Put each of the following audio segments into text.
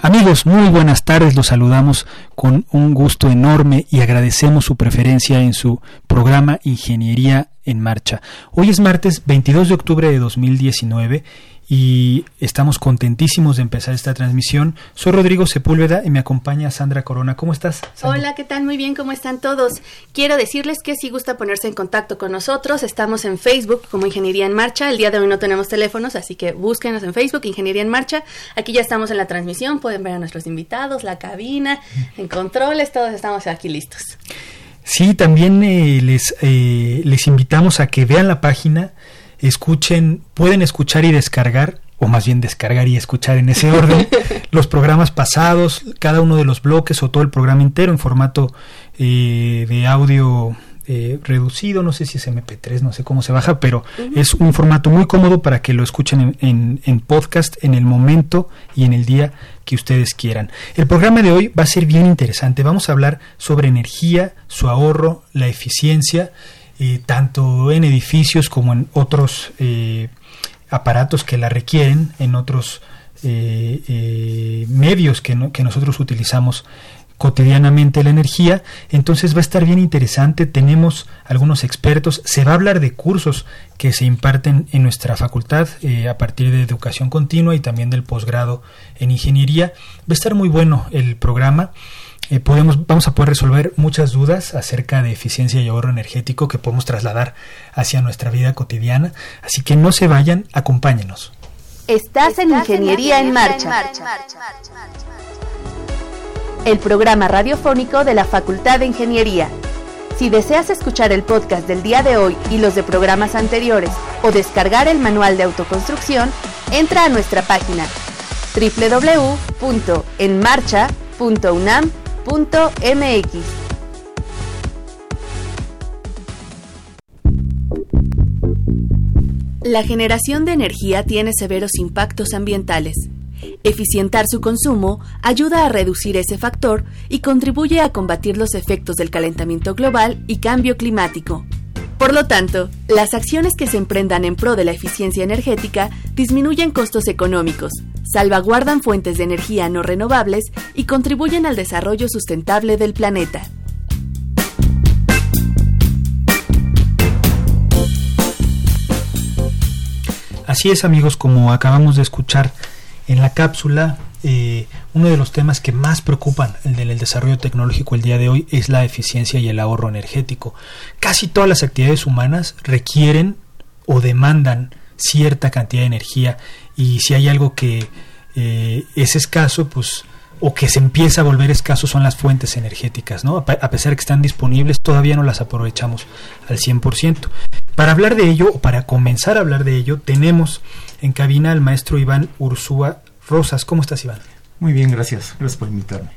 Amigos, muy buenas tardes, los saludamos con un gusto enorme y agradecemos su preferencia en su programa Ingeniería en Marcha. Hoy es martes 22 de octubre de 2019 y estamos contentísimos de empezar esta transmisión. Soy Rodrigo Sepúlveda y me acompaña Sandra Corona. ¿Cómo estás? Hola, ¿qué tal? Muy bien, ¿cómo están todos? Quiero decirles que si gusta ponerse en contacto con nosotros, estamos en Facebook como Ingeniería en Marcha. El día de hoy no tenemos teléfonos, así que búsquenos en Facebook, Ingeniería en Marcha. Aquí ya estamos en la transmisión, pueden ver a nuestros invitados, la cabina, en controles, todos estamos aquí listos. Sí, también eh, les, eh, les invitamos a que vean la página escuchen, pueden escuchar y descargar, o más bien descargar y escuchar en ese orden, los programas pasados, cada uno de los bloques o todo el programa entero en formato eh, de audio eh, reducido, no sé si es MP3, no sé cómo se baja, pero es un formato muy cómodo para que lo escuchen en, en, podcast en el momento y en el día que ustedes quieran. El programa de hoy va a ser bien interesante. Vamos a hablar sobre energía, su ahorro, la eficiencia eh, tanto en edificios como en otros eh, aparatos que la requieren, en otros eh, medios que, que nosotros utilizamos cotidianamente la energía, entonces va a estar bien interesante, tenemos algunos expertos, se va a hablar de cursos que se imparten en nuestra facultad a partir de educación continua y también del posgrado en ingeniería, va a estar muy bueno el programa, eh, podemos, vamos a poder resolver muchas dudas acerca de eficiencia y ahorro energético que podemos trasladar hacia nuestra vida cotidiana. Así que no se vayan, acompáñenos. Estás en Ingeniería en Marcha. El programa radiofónico de la Facultad de Ingeniería. Si deseas escuchar el podcast del día de hoy y los de programas anteriores o descargar el manual de autoconstrucción, entra a nuestra página www.enmarcha.unam.com mx La generación de energía tiene severos impactos ambientales. Eficientar su consumo ayuda a reducir ese factor y contribuye a combatir los efectos del calentamiento global y cambio climático. Por lo tanto, las acciones que se emprendan en pro de la eficiencia energética disminuyen costos económicos, salvaguardan fuentes de energía no renovables y contribuyen al desarrollo sustentable del planeta. Así es amigos, como acabamos de escuchar en la cápsula, eh, uno de los temas que más preocupan en el desarrollo tecnológico el día de hoy es la eficiencia y el ahorro energético. Casi todas las actividades humanas requieren o demandan cierta cantidad de energía y si hay algo que eh, es escaso, pues o que se empieza a volver escaso son las fuentes energéticas, ¿no? A pesar de que están disponibles, todavía no las aprovechamos al 100%. Para hablar de ello, o para comenzar a hablar de ello, tenemos en cabina al maestro Iván Ursúa Rosas. ¿Cómo estás, Iván? Muy bien, gracias. Gracias por invitarme.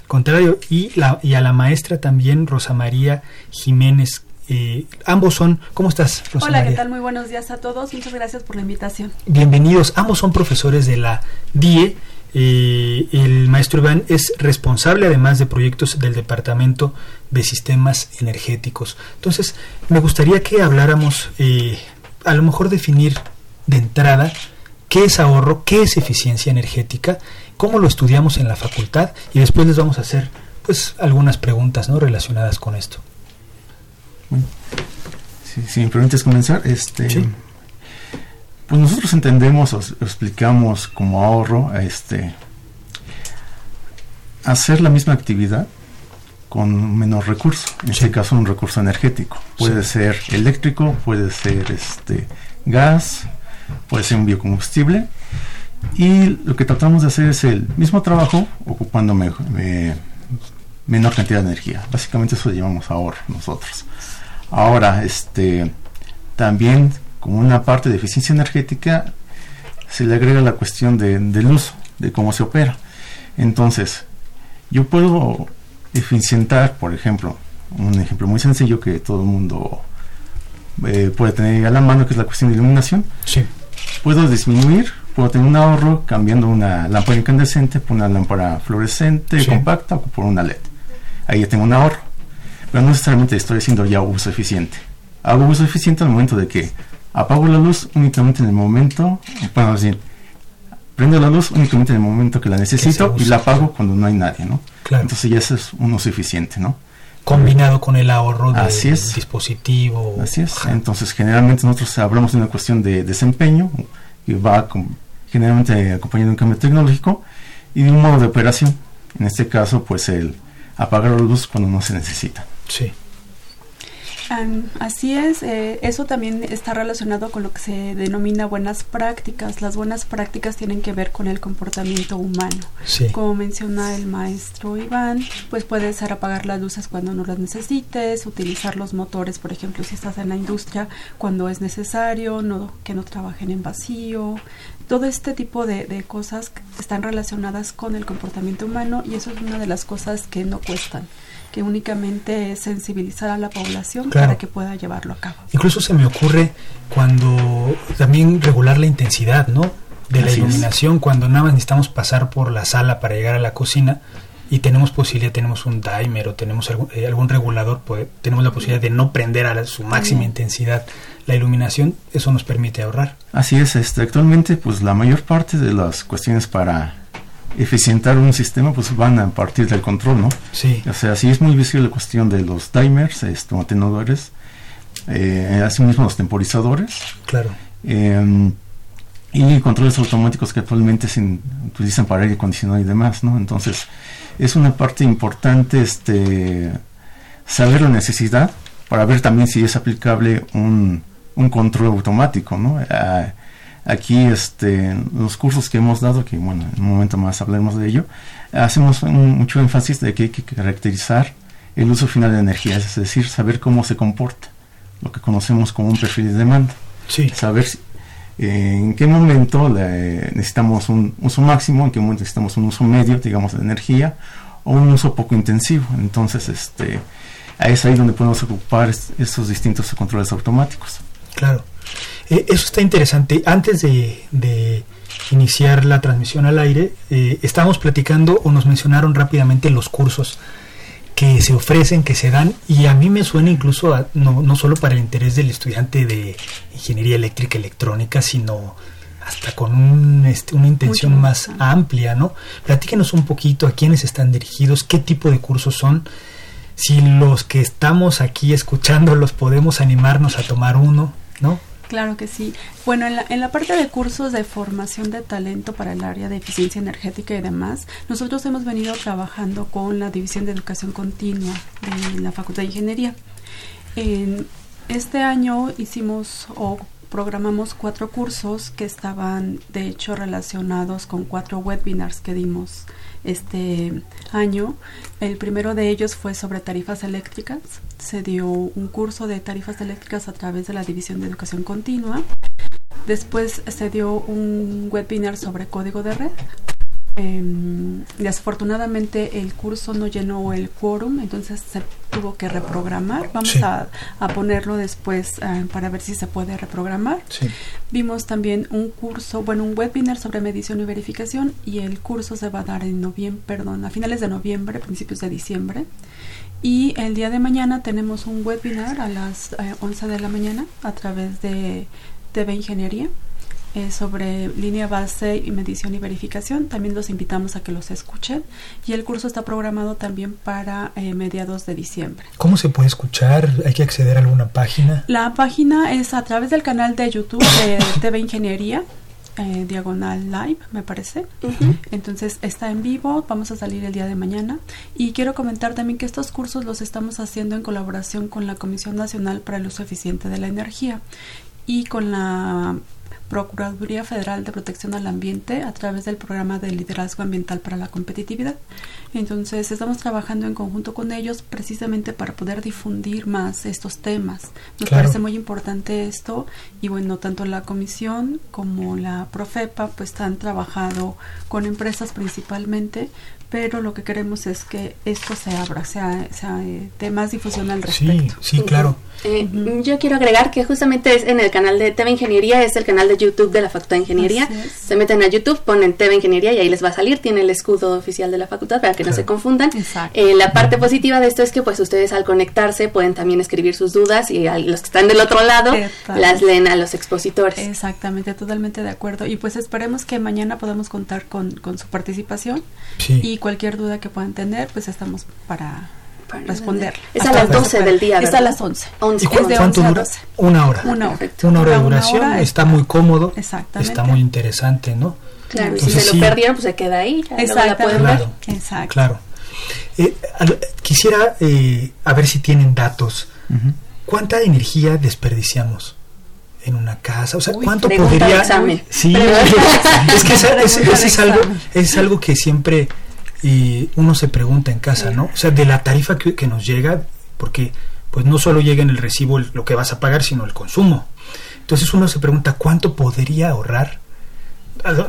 Al contrario, y, la, y a la maestra también, Rosa María Jiménez. Eh, ambos son, ¿cómo estás, Rosa Hola, ¿qué tal? Muy buenos días a todos. Muchas gracias por la invitación. Bienvenidos. Ambos son profesores de la DIE. Eh, el maestro Iván es responsable además de proyectos del Departamento de Sistemas Energéticos. Entonces, me gustaría que habláramos, eh, a lo mejor definir de entrada qué es ahorro, qué es eficiencia energética, cómo lo estudiamos en la facultad y después les vamos a hacer pues algunas preguntas ¿no? relacionadas con esto. si, me permites comenzar, este, Pues nosotros entendemos o explicamos como ahorro este hacer la misma actividad con menos recurso, en este caso un recurso energético. Puede ser eléctrico, puede ser este gas, puede ser un biocombustible. Y lo que tratamos de hacer es el mismo trabajo ocupando menor cantidad de energía. Básicamente eso llamamos ahorro nosotros. Ahora, este también como una parte de eficiencia energética se le agrega la cuestión de, del uso, de cómo se opera. Entonces, yo puedo eficientar, por ejemplo, un ejemplo muy sencillo que todo el mundo eh, puede tener a la mano, que es la cuestión de iluminación. Sí. Puedo disminuir, puedo tener un ahorro cambiando una lámpara incandescente por una lámpara fluorescente compacta o por una LED. Ahí ya tengo un ahorro. Pero no necesariamente estoy haciendo ya uso eficiente. Hago uso eficiente al momento de que apago la luz únicamente en el momento, bueno, decir, prendo la luz únicamente en el momento que la necesito y la apago cuando no hay nadie, ¿no? Claro. Entonces ya eso es un uso eficiente, ¿no? Combinado con el ahorro del Así es. dispositivo. Así es. Entonces generalmente nosotros hablamos de una cuestión de desempeño y va generalmente acompañado de un cambio tecnológico y de un modo de operación. En este caso, pues el apagar la luz cuando no se necesita. Sí así es, eh, eso también está relacionado con lo que se denomina buenas prácticas. Las buenas prácticas tienen que ver con el comportamiento humano. Como menciona el maestro Iván, pues puede ser apagar las luces cuando no las necesites, utilizar los motores, por ejemplo, si estás en la industria cuando es necesario, no, que no trabajen en vacío. Todo este tipo de, de cosas están relacionadas con el comportamiento humano y eso es una de las cosas que no cuestan que únicamente sensibilizar a la población para que pueda llevarlo a cabo. Incluso se me ocurre cuando también regular la intensidad, ¿no? De la iluminación, cuando nada más necesitamos pasar por la sala para llegar a la cocina y tenemos posibilidad, tenemos un timer o tenemos algún, eh, algún regulador, pues, tenemos la posibilidad de no prender a su máxima intensidad la iluminación, eso nos permite ahorrar. Así es, este, actualmente pues la mayor parte de las cuestiones para eficientar un sistema, pues van a partir del control, ¿no? Sí. O sea, sí es muy visible la cuestión de los timers, estos atenuadores, eh, asimismo los temporizadores. Claro. Eh, y controles automáticos que actualmente se utilizan para aire acondicionado y demás, ¿no? Entonces, es una parte importante este saber la necesidad para ver también si es aplicable un, un control automático, ¿no? Ah, Aquí, este, los cursos que hemos dado, que bueno, en un momento más hablaremos de ello, hacemos mucho énfasis de que hay que caracterizar el uso final de energía, es decir, saber cómo se comporta, lo que conocemos como un perfil de demanda. Sí. Saber eh, en qué momento necesitamos un uso máximo, en qué momento necesitamos un uso medio, digamos, de energía, o un uso poco intensivo. Entonces, este, es ahí donde podemos ocupar estos distintos controles automáticos. Claro. Eh, eso está interesante. Antes de, iniciar la transmisión al aire, eh, estábamos platicando o nos mencionaron rápidamente los cursos que se ofrecen, que se dan, y a mí me suena incluso no, no solo para el interés del estudiante de ingeniería eléctrica electrónica, sino hasta con un, este, una intención más amplia, ¿no? Platíquenos un poquito a quiénes están dirigidos, qué tipo de cursos son, si los que estamos aquí escuchando los podemos animarnos a tomar uno, ¿no? Claro que sí. Bueno, en la, en la parte de cursos de formación de talento para el área de eficiencia energética y demás, nosotros hemos venido trabajando con la División de Educación Continua de la Facultad de Ingeniería. En este año hicimos o programamos cuatro cursos que estaban de hecho relacionados con cuatro webinars que dimos este año. El primero de ellos fue sobre tarifas eléctricas. Se dio un curso de tarifas eléctricas a través de la División de Educación Continua. Después se dio un webinar sobre código de red Em, desafortunadamente el curso no llenó el quórum, entonces se tuvo que reprogramar. Vamos a, ponerlo después eh, para ver si se puede reprogramar. Vimos también un curso, bueno, un webinar sobre medición y verificación y el curso se va a dar en noviembre, perdón, a finales de noviembre, principios de diciembre. Y el día de mañana tenemos un webinar a las 11 eh, de la mañana a través de TV Ingeniería eh, sobre línea base y medición y verificación. También los invitamos a que los escuchen. Y el curso está programado también para eh, mediados de diciembre. ¿Cómo se puede escuchar? ¿Hay que acceder a alguna página? La página es a través del canal de YouTube de TV Ingeniería. Eh, diagonal live, me parece. Entonces está en vivo, vamos a salir el día de mañana. Y quiero comentar también que estos cursos los estamos haciendo en colaboración con la Comisión Nacional para el Uso Eficiente de la Energía y con la Procuraduría Federal de Protección al Ambiente a través del programa de liderazgo ambiental para la competitividad. Entonces estamos trabajando en conjunto con ellos precisamente para poder difundir más estos temas. Nos parece muy importante esto y bueno, tanto la comisión como la Profepa pues han trabajado con empresas principalmente pero lo que queremos es que esto se abra, sea, sea eh, de más difusión al respecto. Sí, sí, claro. Eh, yo quiero agregar que justamente es en el canal de TV Ingeniería, es el canal de YouTube de la Facultad de Ingeniería. Se meten a YouTube, ponen TV Ingeniería y ahí les va a salir, tiene el escudo oficial de la facultad para que no se confundan. Eh, la parte positiva de esto es que pues ustedes al conectarse pueden también escribir sus dudas y los que están del otro lado las leen a los expositores. Exactamente, totalmente de acuerdo. Y pues esperemos que mañana podamos contar con, con su participación y cualquier duda que puedan tener, pues estamos para, responder. Es a las 12 del día, Es a las 11. 11. ¿Y cuánto dura? Una hora. Una hora. Una hora de duración, está muy cómodo. Exactamente. Está muy interesante, ¿no? Claro, y si se lo perdieron, pues se queda ahí. Exacto. Claro, Exacto. Claro. Eh, quisiera eh, a ver si tienen datos. ¿Cuánta energía desperdiciamos? en una casa, o sea, ¿cuánto podría? Sí, es que es, algo, es algo que siempre y uno se pregunta en casa, ¿no? O sea, de la tarifa que, nos llega, porque pues no solo llega en el recibo lo que vas a pagar, sino el consumo. Entonces uno se pregunta cuánto podría ahorrar.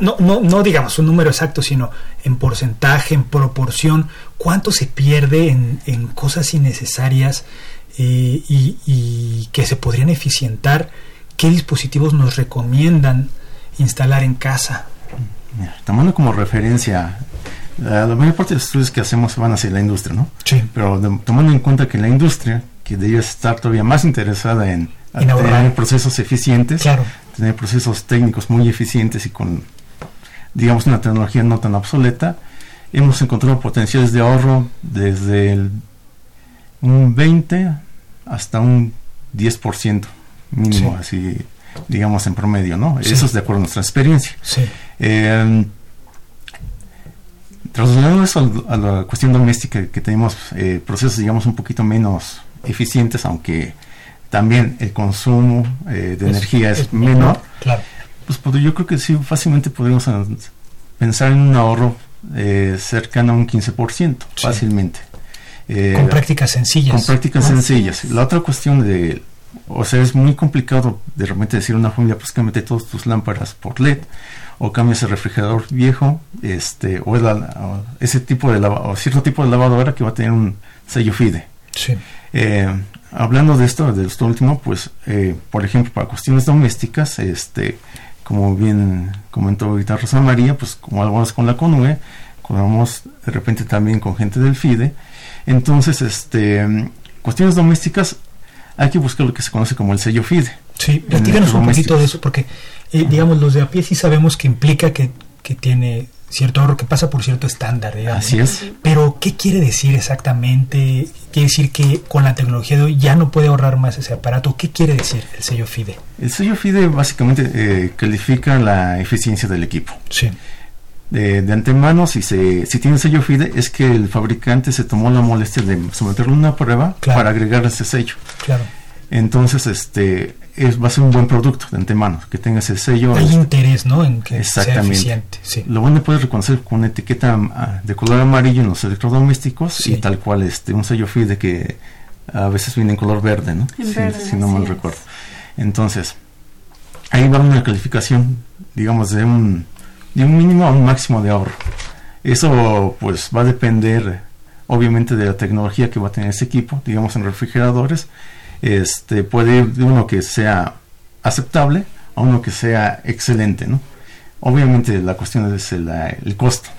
No, no, no digamos un número exacto, sino en porcentaje, en proporción, cuánto se pierde en, en cosas innecesarias eh, y, y que se podrían eficientar, qué dispositivos nos recomiendan instalar en casa. Tomando como referencia la, mayor parte de los estudios que hacemos van hacia la industria, ¿no? Sí. Pero tomando en cuenta que la industria, que debe estar todavía más interesada en, tener procesos eficientes, tener procesos técnicos muy eficientes y con, digamos, una tecnología no tan obsoleta, hemos encontrado potenciales de ahorro desde el, un 20 hasta un 10% mínimo, así digamos en promedio, ¿no? Eso es de acuerdo a nuestra experiencia. Sí. Eh, Trasladando eso a, la cuestión doméstica, que tenemos eh, procesos, digamos, un poquito menos eficientes, aunque también el consumo eh, de energía es, menor, claro. pues, pues, yo creo que sí, fácilmente podríamos pensar en un ahorro eh, cercano a un 15%, fácilmente. con prácticas sencillas. Con prácticas sencillas. La otra cuestión de, o sea, es muy complicado de repente decir a una familia, pues mete todas tus lámparas por LED o cambia ese refrigerador viejo, este, o, ese tipo de o cierto tipo de lavadora que va a tener un sello FIDE. Sí. Eh, hablando de esto, de esto último, pues, eh, por ejemplo, para cuestiones domésticas, este, como bien comentó ahorita Rosa María, pues como algunas con la CONUE, vamos de repente también con gente del FIDE. Entonces, este, cuestiones domésticas, hay que buscar lo que se conoce como el sello FIDE. Sí, platícanos un poquito de eso, porque eh, digamos, los de a pie sí sabemos que implica que, que tiene cierto ahorro, que pasa por cierto estándar, digamos. Así es. Pero, ¿qué quiere decir exactamente? ¿Quiere decir que con la tecnología de hoy ya no puede ahorrar más ese aparato? ¿Qué quiere decir el sello FIDE? El sello FIDE básicamente eh, califica la eficiencia del equipo. Sí. De, de, antemano, si se si tiene sello FIDE, es que el fabricante se tomó la molestia de someterle una prueba para agregar ese sello. Claro. Entonces, este, es, va a ser un buen producto de antemano, que tenga ese sello. Hay interés, ¿no? En que sea eficiente. Sí. Lo bueno puedes reconocer con una etiqueta ah, de color amarillo en los electrodomésticos y tal cual este un sello FIDE que a veces viene en color verde, ¿no? si, no mal recuerdo. Entonces, ahí va una calificación, digamos, de un, de un mínimo a un máximo de ahorro. Eso pues va a depender obviamente de la tecnología que va a tener ese equipo, digamos en refrigeradores este, puede ir de uno que sea aceptable a uno que sea excelente, ¿no? Obviamente la cuestión es el, el costo,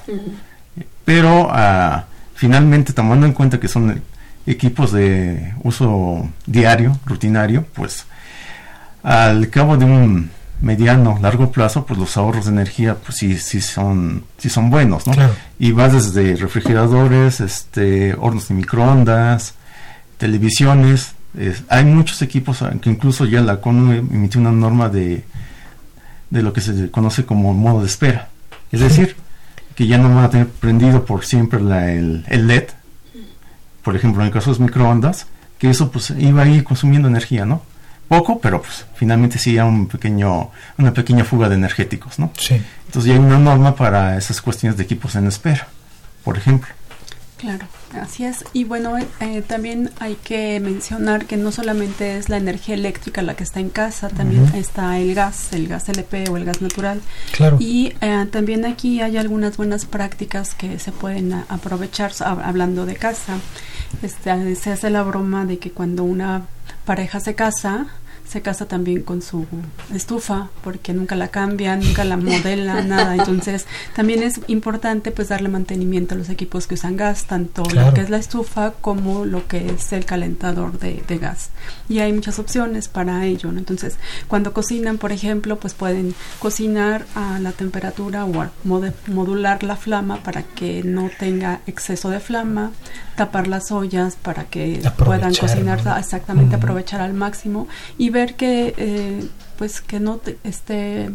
pero uh, finalmente tomando en cuenta que son equipos de uso diario, rutinario, pues al cabo de un mediano, largo plazo, pues los ahorros de energía pues sí, sí son, sí son buenos, ¿no? Claro. Y va desde refrigeradores, este, hornos de microondas, televisiones, es- hay muchos equipos ah, que incluso ya la CONU emitió una norma de, de lo que se conoce como modo de espera. Es decir, que ya no van a tener prendido por siempre la- el, el LED, por ejemplo, en el caso de los microondas, que eso pues iba a ir consumiendo energía, ¿no? Poco, pero pues finalmente sí hay un pequeño, una pequeña fuga de energéticos, ¿no? Sí. Entonces ya hay una norma para esas cuestiones de equipos en espera, por ejemplo. Claro, así es. Y bueno, eh, eh, también hay que mencionar que no solamente es la energía eléctrica la que está en casa, también está el gas, el gas LP o el gas natural. Claro. Y eh, también aquí hay algunas buenas prácticas que se pueden a- aprovechar, hab- hablando de casa. Este, se hace la broma de que cuando una pareja se casa, se casa también con su estufa porque nunca la cambian, nunca la modelan, nada. Entonces, también es importante pues darle mantenimiento a los equipos que usan gas, tanto Claro. lo que es la estufa como lo que es el calentador de, de gas. Y hay muchas opciones para ello, ¿no? Entonces, cuando cocinan, por ejemplo, pues pueden cocinar a la temperatura o modular la flama para que no tenga exceso de flama, tapar las ollas para que puedan cocinar ¿no? exactamente, aprovechar al máximo y ver que eh, pues que no te- esté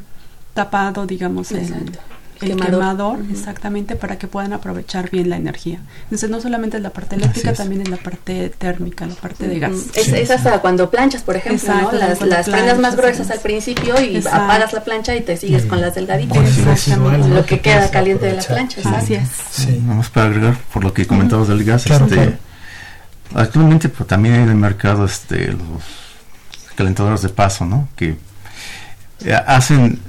tapado, digamos, el, Exacto. el Quemador. exactamente para que puedan aprovechar bien la energía. Entonces no solamente es la parte eléctrica, es. también es la parte térmica, la parte de gas. Es, hasta cuando planchas, por ejemplo, Exacto, ¿no? Las, las prendas más gruesas sí. al principio y Exacto. apagas la plancha y te sigues con las delgaditas. Exactamente. Lo que queda caliente de la plancha, Así es. Sí. Vamos para agregar por lo que comentabas del gas, Claro, este, claro. actualmente pues, también hay en el mercado este, los calentadores de paso, ¿no? Que eh, hacen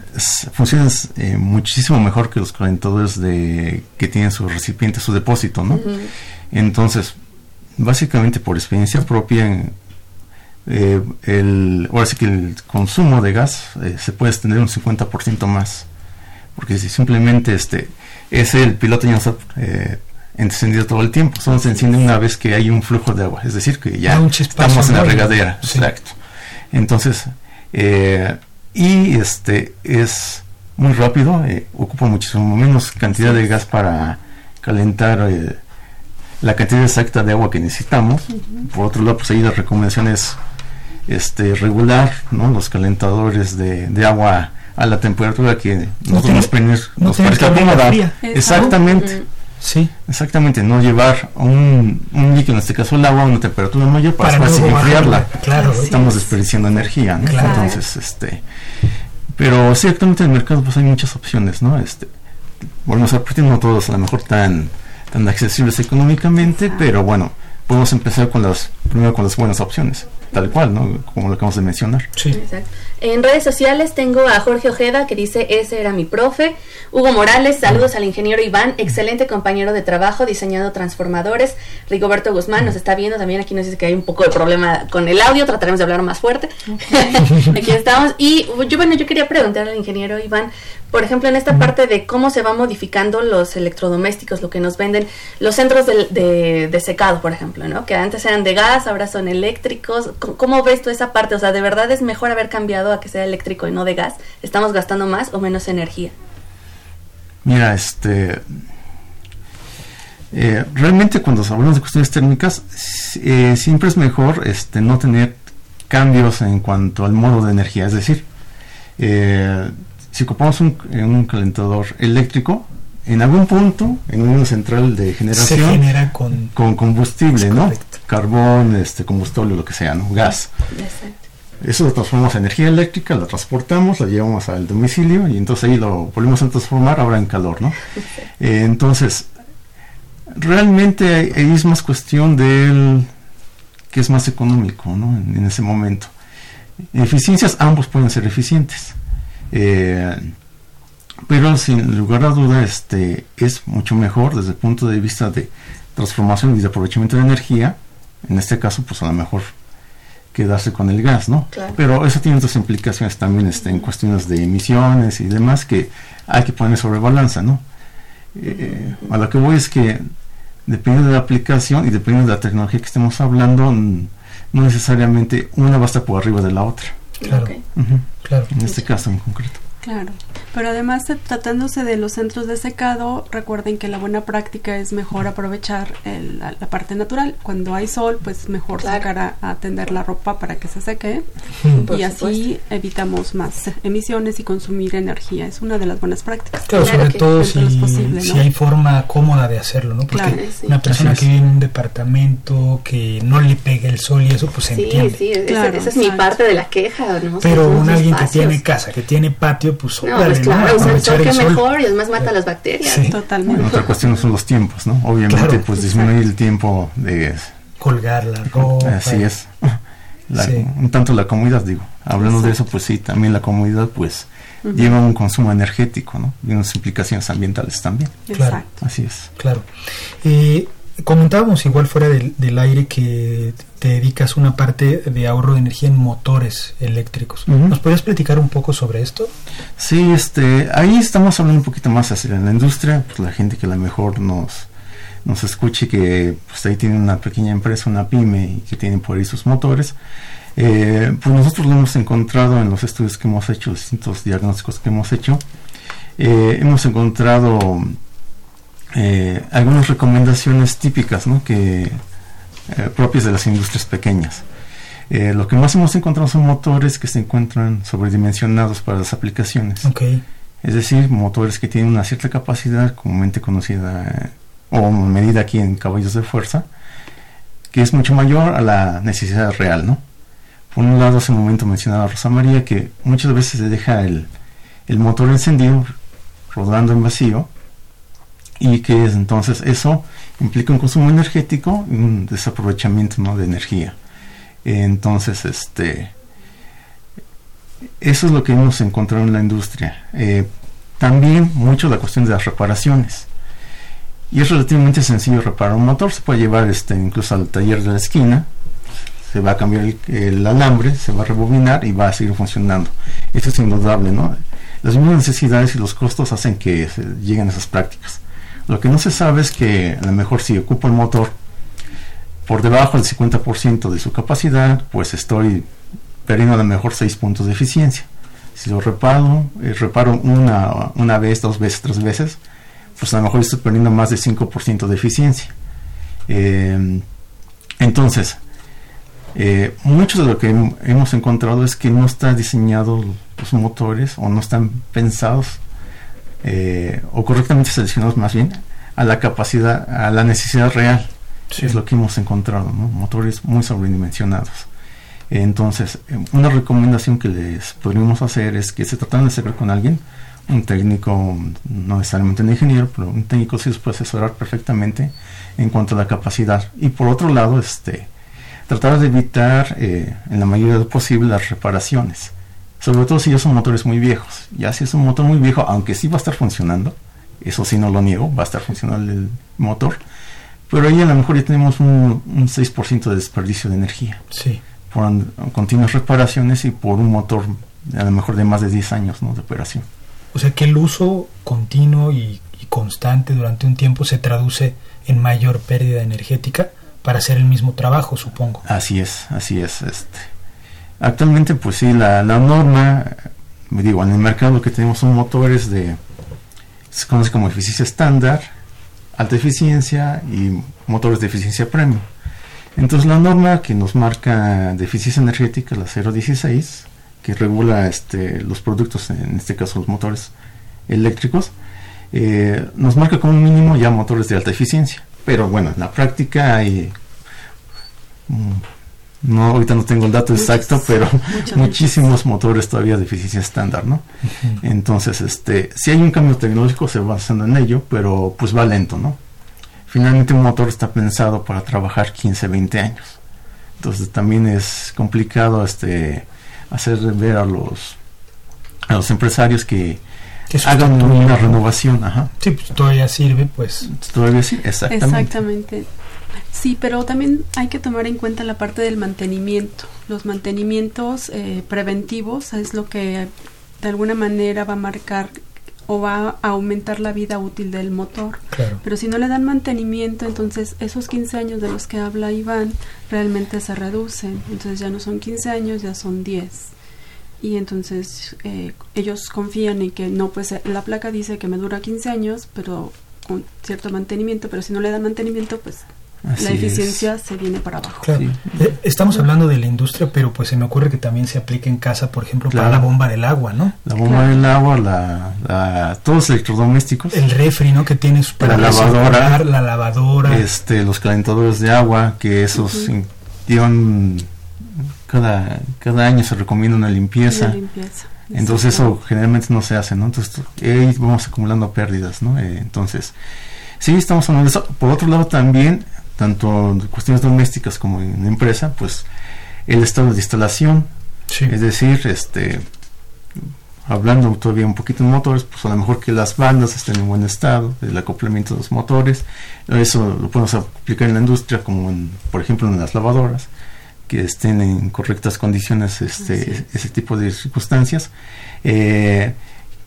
funcionan eh, muchísimo mejor que los calentadores de que tienen su recipiente, su depósito, ¿no? Entonces, básicamente por experiencia propia, eh, el, ahora sí que el consumo de gas eh, se puede extender un 50% más. Porque si simplemente este es el piloto ya no está eh, encendido todo el tiempo, solo se enciende una vez que hay un flujo de agua, es decir, que ya estamos en la regadera. Sí. Exacto. Entonces, eh, y este es muy rápido, eh, ocupa muchísimo menos cantidad de gas para calentar eh, la cantidad exacta de agua que necesitamos. Por otro lado, pues ahí la recomendación es este, regular ¿no? los calentadores de, de agua a la temperatura que nosotros tener- nos, no nos tener parezca cómoda. Exactamente. Sí. Exactamente, no llevar un, un líquido, en este caso el agua, a una temperatura mayor para, Para después enfriarla. claro. Estamos es. desperdiciando energía, ¿no? Claro. Entonces, este, pero sí, actualmente en el mercado pues hay muchas opciones, ¿no? Este, volvemos a repetir, no todos a lo mejor tan, tan accesibles económicamente, pero bueno, podemos empezar con las, primero con las buenas opciones, tal cual, ¿no? Como lo acabamos de mencionar. Sí. Exacto. En redes sociales tengo a Jorge Ojeda que dice, ese era mi profe. Hugo Morales, saludos al ingeniero Iván, excelente compañero de trabajo diseñando transformadores. Rigoberto Guzmán nos está viendo, también aquí nos dice que hay un poco de problema con el audio, trataremos de hablar más fuerte. aquí estamos. Y yo, bueno, yo quería preguntarle al ingeniero Iván, por ejemplo, en esta parte de cómo se van modificando los electrodomésticos, lo que nos venden, los centros de, de- de secado, por ejemplo, ¿no? Que antes eran de gas, ahora son eléctricos. ¿Cómo, cómo ves tú esa parte? O sea, ¿de verdad es mejor haber cambiado a que sea eléctrico y no de gas? ¿Estamos gastando más o menos energía? Mira, este. eh, realmente cuando hablamos de cuestiones térmicas, eh, siempre es mejor este, no tener cambios en cuanto al modo de energía. Es decir, eh, si ocupamos un, eh, un calentador eléctrico, en algún punto, en una central de Se generación, genera con. con combustible, ¿no? Carbón, este, combustible, lo que sea, ¿no? Gas. Exacto. Eso lo transformamos en energía eléctrica, la transportamos, la llevamos al domicilio y entonces ahí lo volvemos a transformar ahora en calor, ¿no? Eh, entonces, realmente ahí- ahí es más cuestión del que es más económico, ¿no? En, en ese momento. Eficiencias, ambos pueden ser eficientes. Eh, pero sin lugar a duda, este es mucho mejor desde el punto de vista de transformación y de aprovechamiento de energía. En este caso, pues a lo mejor quedarse con el gas, ¿no? Claro. Pero eso tiene otras implicaciones también este, en cuestiones de emisiones y demás que hay que poner sobre balanza, ¿no? Eh, a lo que voy es que dependiendo de la aplicación y dependiendo de la tecnología que estemos hablando, no necesariamente una va a estar por arriba de la otra. Claro, claro. En este caso en concreto. Claro, pero además tratándose de los centros de secado, recuerden que la buena práctica es mejor aprovechar la, parte natural. Cuando hay sol, pues mejor sacar a, a, tender la ropa para que se seque y así evitamos más emisiones y consumir energía. Es una de las buenas prácticas. Claro, sobre todo si, si, hay forma cómoda de hacerlo, ¿no? Porque una persona que vive en un departamento que no le pega el sol y eso, pues se entiende. Sí, sí, esa, es mi parte de la queja, ¿no? Pero un alguien que tiene casa, que tiene patio, pues, no, pues claro, el mejor y además mata las bacterias. Totalmente. otra cuestión son los tiempos, ¿no? Obviamente, pues disminuir el tiempo de colgar la ropa. Así es. Un tanto la comodidad, digo. Hablando de eso, pues sí, también la comodidad, pues lleva un consumo energético, ¿no? Y unas implicaciones ambientales también. Claro. Así es. Claro. Eh, comentábamos igual fuera del, del, aire que te dedicas una parte de ahorro de energía en motores eléctricos. ¿Nos podrías platicar un poco sobre esto? Sí, este, ahí estamos hablando un poquito más hacia la industria, pues la gente que a lo mejor nos, nos escuche que pues ahí tiene una pequeña empresa, una pyme y que tiene por ahí sus motores. Eh, pues nosotros lo hemos encontrado en los estudios que hemos hecho, distintos diagnósticos que hemos hecho. Eh, hemos encontrado eh, algunas recomendaciones típicas ¿no? que eh, propias de las industrias pequeñas. Eh, lo que más hemos encontrado son motores que se encuentran sobredimensionados para las aplicaciones. Es decir, motores que tienen una cierta capacidad, comúnmente conocida o medida aquí en caballos de fuerza, que es mucho mayor a la necesidad real, ¿no? Por un lado, hace un momento mencionaba Rosa María que muchas veces se deja el, el motor encendido, rodando en vacío, y que es, entonces eso implica un consumo energético y un desaprovechamiento de energía. Entonces, este, eso es lo que hemos encontrado en la industria. Eh, también mucho la cuestión de las reparaciones. Y es relativamente sencillo reparar un motor, se puede llevar este, incluso al taller de la esquina, se va a cambiar el, alambre, se va a rebobinar y va a seguir funcionando. Eso es indudable, ¿no? Las mismas necesidades y los costos hacen que lleguen a esas prácticas. Lo que no se sabe es que a lo mejor si ocupo el motor por debajo del 50% de su capacidad, pues estoy perdiendo a lo mejor 6 puntos de eficiencia. Si lo reparo, eh, reparo una, una vez, dos veces, tres veces, pues a lo mejor estoy perdiendo más de 5% de eficiencia. Eh, entonces, eh, mucho de lo que hemos encontrado es que no están diseñados los motores o no están pensados eh, o correctamente seleccionados más bien a la capacidad, a la necesidad real. Es lo que hemos encontrado, motores muy sobredimensionados. Entonces, eh, una recomendación que les podríamos hacer es que se tratan de hacer con alguien, un técnico, no necesariamente un ingeniero, pero un técnico sí les puede asesorar perfectamente en cuanto a la capacidad. Y por otro lado, este, tratar de evitar eh, en la mayoría de lo posible las reparaciones. Sobre todo si ya son motores muy viejos. Ya si es un motor muy viejo, aunque sí va a estar funcionando, eso sí no lo niego, va a estar funcionando el motor, pero ahí a lo mejor ya tenemos un, 6% de desperdicio de energía. Sí. Por continuas reparaciones y por un motor a lo mejor de más de 10 años de operación. O sea que el uso continuo y, y constante durante un tiempo se traduce en mayor pérdida energética para hacer el mismo trabajo, supongo. Así es, así es. Este Actualmente, pues sí, la, la norma, digo, en el mercado lo que tenemos son motores de, se conoce como eficiencia estándar, alta eficiencia y motores de eficiencia premium. Entonces la norma que nos marca de eficiencia energética, la 016, que regula este, los productos, en este caso los motores eléctricos, eh, nos marca como mínimo ya motores de alta eficiencia. Pero bueno, en la práctica hay mm, no ahorita no tengo el dato exacto pero muchísimos motores todavía de eficiencia estándar no entonces este si hay un cambio tecnológico se va haciendo en ello pero pues va lento no finalmente un motor está pensado para trabajar 15 20 años. Entonces también es complicado este hacer ver a los a los empresarios que hagan una renovación ajá. Sí pues todavía sirve pues. Todavía sí exactamente. Exactamente Sí, pero también hay que tomar en cuenta la parte del mantenimiento. Los mantenimientos eh, preventivos es lo que de alguna manera va a marcar o va a aumentar la vida útil del motor. Pero si no le dan mantenimiento, entonces esos 15 años de los que habla Iván realmente se reducen. Entonces ya no son 15 años, ya son 10. y entonces eh, ellos confían en que no, pues la placa dice que me dura 15 años, pero con cierto mantenimiento, pero si no le dan mantenimiento, pues la eficiencia se viene para abajo. Claro. Eh, estamos hablando de la industria, pero pues se me ocurre que también se aplica en casa, por ejemplo, para la bomba del agua, ¿no? La bomba del agua, la, todos los electrodomésticos. El refri, ¿no? Que tienes para la lavadora, la lavadora, este, los calentadores de agua, que esos llevan cada cada año se recomienda una limpieza. Entonces eso generalmente no se hace, ¿no? Entonces ahí vamos acumulando pérdidas, ¿no? Eh, entonces, sí, estamos hablando de eso. Por otro lado también tanto en cuestiones domésticas como en empresa, pues el estado de instalación, es decir, este hablando todavía un poquito de motores, pues a lo mejor que las bandas estén en buen estado, el acoplamiento de los motores, eso lo podemos aplicar en la industria como en, por ejemplo en las lavadoras, que estén en correctas condiciones este, ese tipo de circunstancias, eh,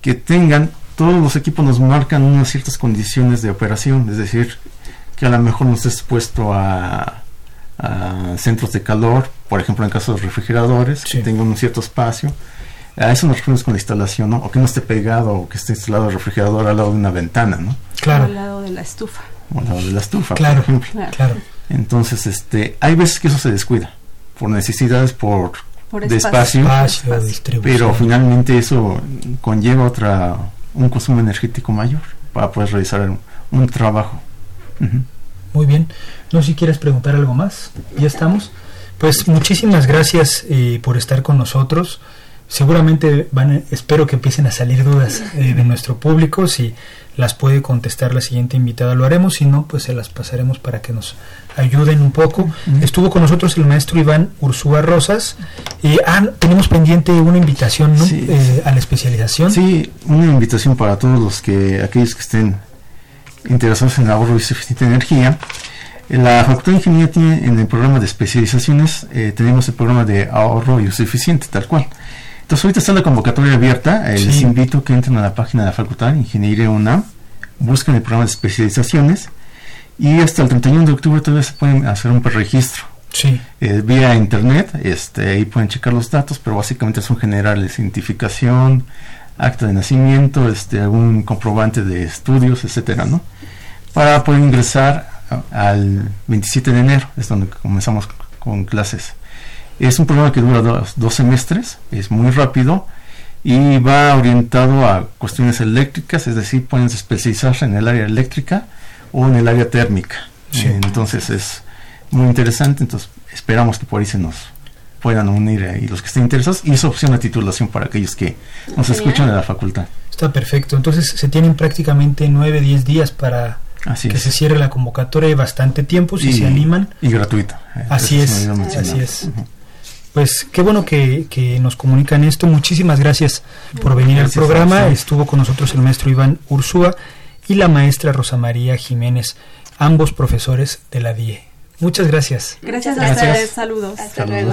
que tengan, todos los equipos nos marcan unas ciertas condiciones de operación, es decir, que a lo mejor no esté expuesto a, centros de calor, por ejemplo en caso de refrigeradores, que tenga un cierto espacio. A eso nos referimos con la instalación, ¿no? O que no esté pegado o que esté instalado el refrigerador al lado de una ventana, ¿no? Claro. al lado de la estufa. O al lado de la estufa, claro, por ejemplo. Claro. Entonces, este, hay veces que eso se descuida por necesidades, por, de espacio, pero finalmente eso conlleva otra un consumo energético mayor para poder realizar un trabajo. Muy bien. No sé si quieres preguntar algo más. Ya estamos. Pues muchísimas gracias eh, por estar con nosotros. Seguramente van, espero que empiecen a salir dudas eh, de nuestro público. Si las puede contestar la siguiente invitada, lo haremos. Si no, pues se las pasaremos para que nos ayuden un poco. Estuvo con nosotros el maestro Iván Ursúa Rosas. y ah, tenemos pendiente una invitación eh, a la especialización. Sí, una invitación para todos los que, aquellos que estén interesados en el ahorro y suficiente energía. La Facultad de Ingeniería tiene en el programa de especializaciones, eh, tenemos el programa de ahorro y uso eficiente, tal cual. Entonces ahorita está la convocatoria abierta, eh, les invito a que entren a la página de la Facultad de Ingeniería UNAM, busquen el programa de especializaciones y hasta el 31 de octubre todavía se pueden hacer un preregistro. Sí. Eh, vía internet, este, ahí pueden checar los datos, pero básicamente son generales, identificación, acta de nacimiento, este, algún comprobante de estudios, etcétera, ¿no? Para poder ingresar al 27 de enero, es donde comenzamos con clases. Es un programa que dura dos, semestres, es muy rápido y va orientado a cuestiones eléctricas, es decir, pueden especializarse en el área eléctrica o en el área térmica. Entonces es muy interesante, entonces esperamos que por ahí se nos puedan unir ahí los que estén interesados y es opción de titulación para aquellos que nos escuchan de la facultad. Está perfecto. Entonces se tienen prácticamente 9, 10 días para que se cierre la convocatoria y bastante tiempo si se animan. Y gratuito. Así es, así es. Pues qué bueno que, que, nos comunican esto. Muchísimas gracias por venir al programa. Estuvo con nosotros el maestro Iván Ursúa y la maestra Rosa María Jiménez, ambos profesores de la DIE. Muchas gracias. Gracias a ustedes. Saludos. Hasta luego.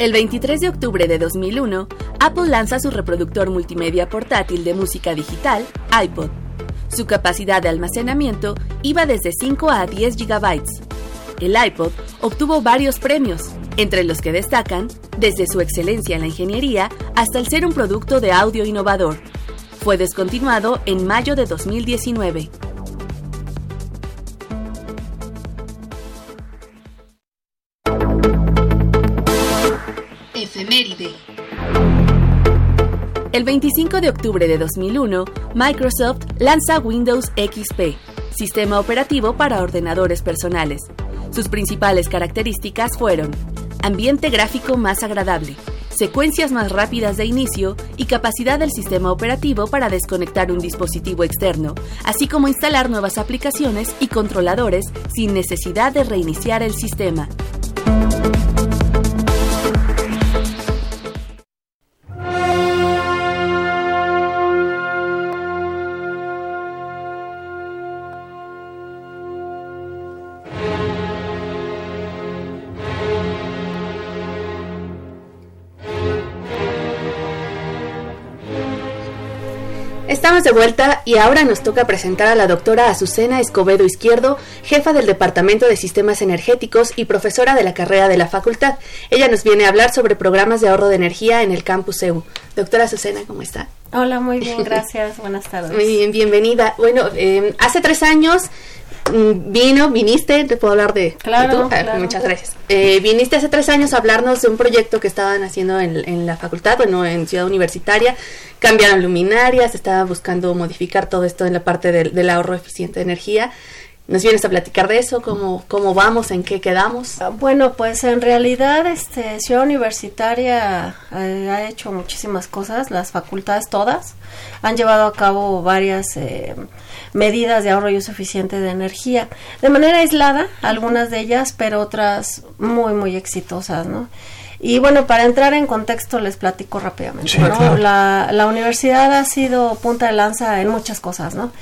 El 23 de octubre de 2001, Apple lanza su reproductor multimedia portátil de música digital, iPod. Su capacidad de almacenamiento iba desde 5 a 10 GB. El iPod obtuvo varios premios, entre los que destacan desde su excelencia en la ingeniería hasta el ser un producto de audio innovador. Fue descontinuado en mayo de 2019. El 25 de octubre de 2001, Microsoft lanza Windows XP, sistema operativo para ordenadores personales. Sus principales características fueron ambiente gráfico más agradable, secuencias más rápidas de inicio y capacidad del sistema operativo para desconectar un dispositivo externo, así como instalar nuevas aplicaciones y controladores sin necesidad de reiniciar el sistema. De vuelta y ahora nos toca presentar a la doctora Azucena Escobedo Izquierdo, jefa del Departamento de Sistemas Energéticos y profesora de la carrera de la facultad. Ella nos viene a hablar sobre programas de ahorro de energía en el campus EU. Doctora Azucena, ¿cómo está? Hola, muy bien, gracias. Buenas tardes. Muy bien, bienvenida. Bueno, eh, hace tres años vino, viniste, te puedo hablar de, claro, ah, Muchas gracias. Eh, viniste hace tres años a hablarnos de un proyecto que estaban haciendo en, la facultad, bueno, en Ciudad Universitaria. Cambiaron luminarias, estaba buscando modificar todo esto en la parte del, ahorro eficiente de energía. ¿Nos vienes a platicar de eso? ¿Cómo, cómo vamos? ¿En qué quedamos? Ah, bueno, pues en realidad este, Ciudad Universitaria eh, ha hecho muchísimas cosas, las facultades todas han llevado a cabo varias eh, medidas de ahorro y uso eficiente de energía, de manera aislada, algunas de ellas, pero otras muy, muy exitosas, ¿no? Y bueno, para entrar en contexto les platico rápidamente. la, la, universidad ha sido punta de lanza en muchas cosas, ¿no?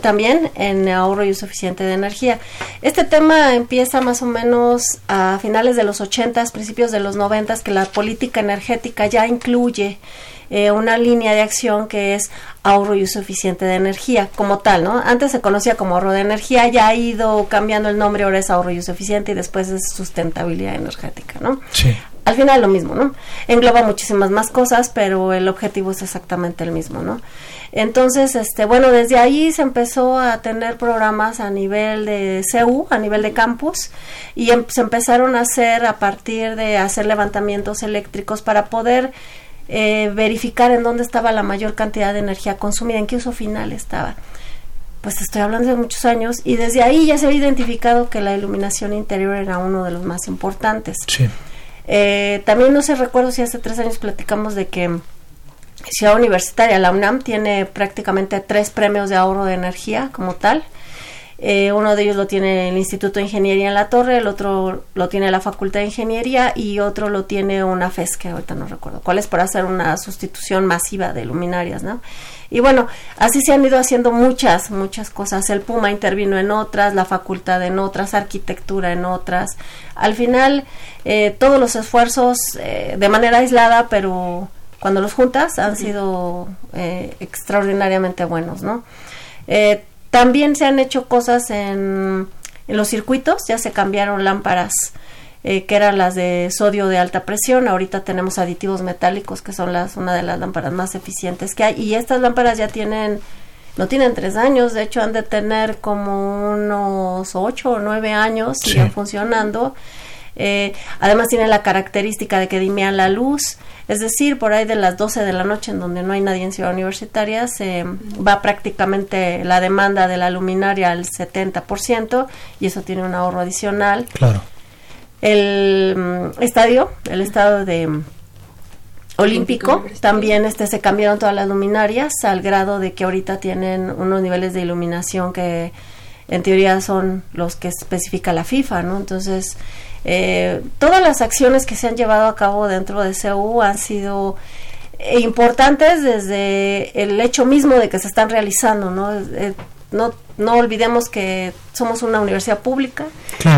También en ahorro y uso eficiente de energía. Este tema empieza más o menos a finales de los 80, principios de los 90, que la política energética ya incluye eh, una línea de acción que es ahorro y uso eficiente de energía, como tal, ¿no? Antes se conocía como ahorro de energía, ya ha ido cambiando el nombre, ahora es ahorro y uso eficiente y después es sustentabilidad energética, ¿no? Sí. Al final lo mismo, ¿no? Engloba muchísimas más cosas, pero el objetivo es exactamente el mismo, ¿no? Entonces, este, bueno, desde ahí se empezó a tener programas a nivel de CEU, a nivel de campus, y em, se empezaron a hacer a partir de hacer levantamientos eléctricos para poder eh, verificar en dónde estaba la mayor cantidad de energía consumida, en qué uso final estaba. Pues estoy hablando de muchos años y desde ahí ya se ha identificado que la iluminación interior era uno de los más importantes. Eh, también no sé, recuerdo si hace tres años platicamos de que Ciudad Universitaria, la UNAM, tiene prácticamente tres premios de ahorro de energía como tal. Eh, uno de ellos lo tiene el Instituto de Ingeniería en La Torre, el otro lo tiene la Facultad de Ingeniería y otro lo tiene una FES, que ahorita no recuerdo cuál es, para hacer una sustitución masiva de luminarias, ¿no? Y bueno, así se han ido haciendo muchas, muchas cosas. El Puma intervino en otras, la facultad en otras, arquitectura en otras. Al final, eh, todos los esfuerzos eh, de manera aislada, pero cuando los juntas han sido extraordinariamente buenos, ¿no? También se han hecho cosas en, los circuitos, ya se cambiaron lámparas eh, que eran las de sodio de alta presión. Ahorita tenemos aditivos metálicos que son las una de las lámparas más eficientes que hay. Y estas lámparas ya tienen, no tienen tres años, de hecho han de tener como unos ocho o nueve años, siguen funcionando. Eh, además tiene la característica de que dimean la luz. Es decir, por ahí de las 12 de la noche, en donde no hay nadie en Ciudad Universitaria, se va prácticamente la demanda de la luminaria al 70% y eso tiene un ahorro adicional. Claro. El mm, estadio, el estado de Olímpico, también este se cambiaron todas las luminarias al grado de que ahorita tienen unos niveles de iluminación que en teoría son los que especifica la FIFA, ¿no? Entonces, eh, todas las acciones que se han llevado a cabo dentro de CEU han sido importantes desde el hecho mismo de que se están realizando, ¿no? Eh, no, no olvidemos que somos una universidad pública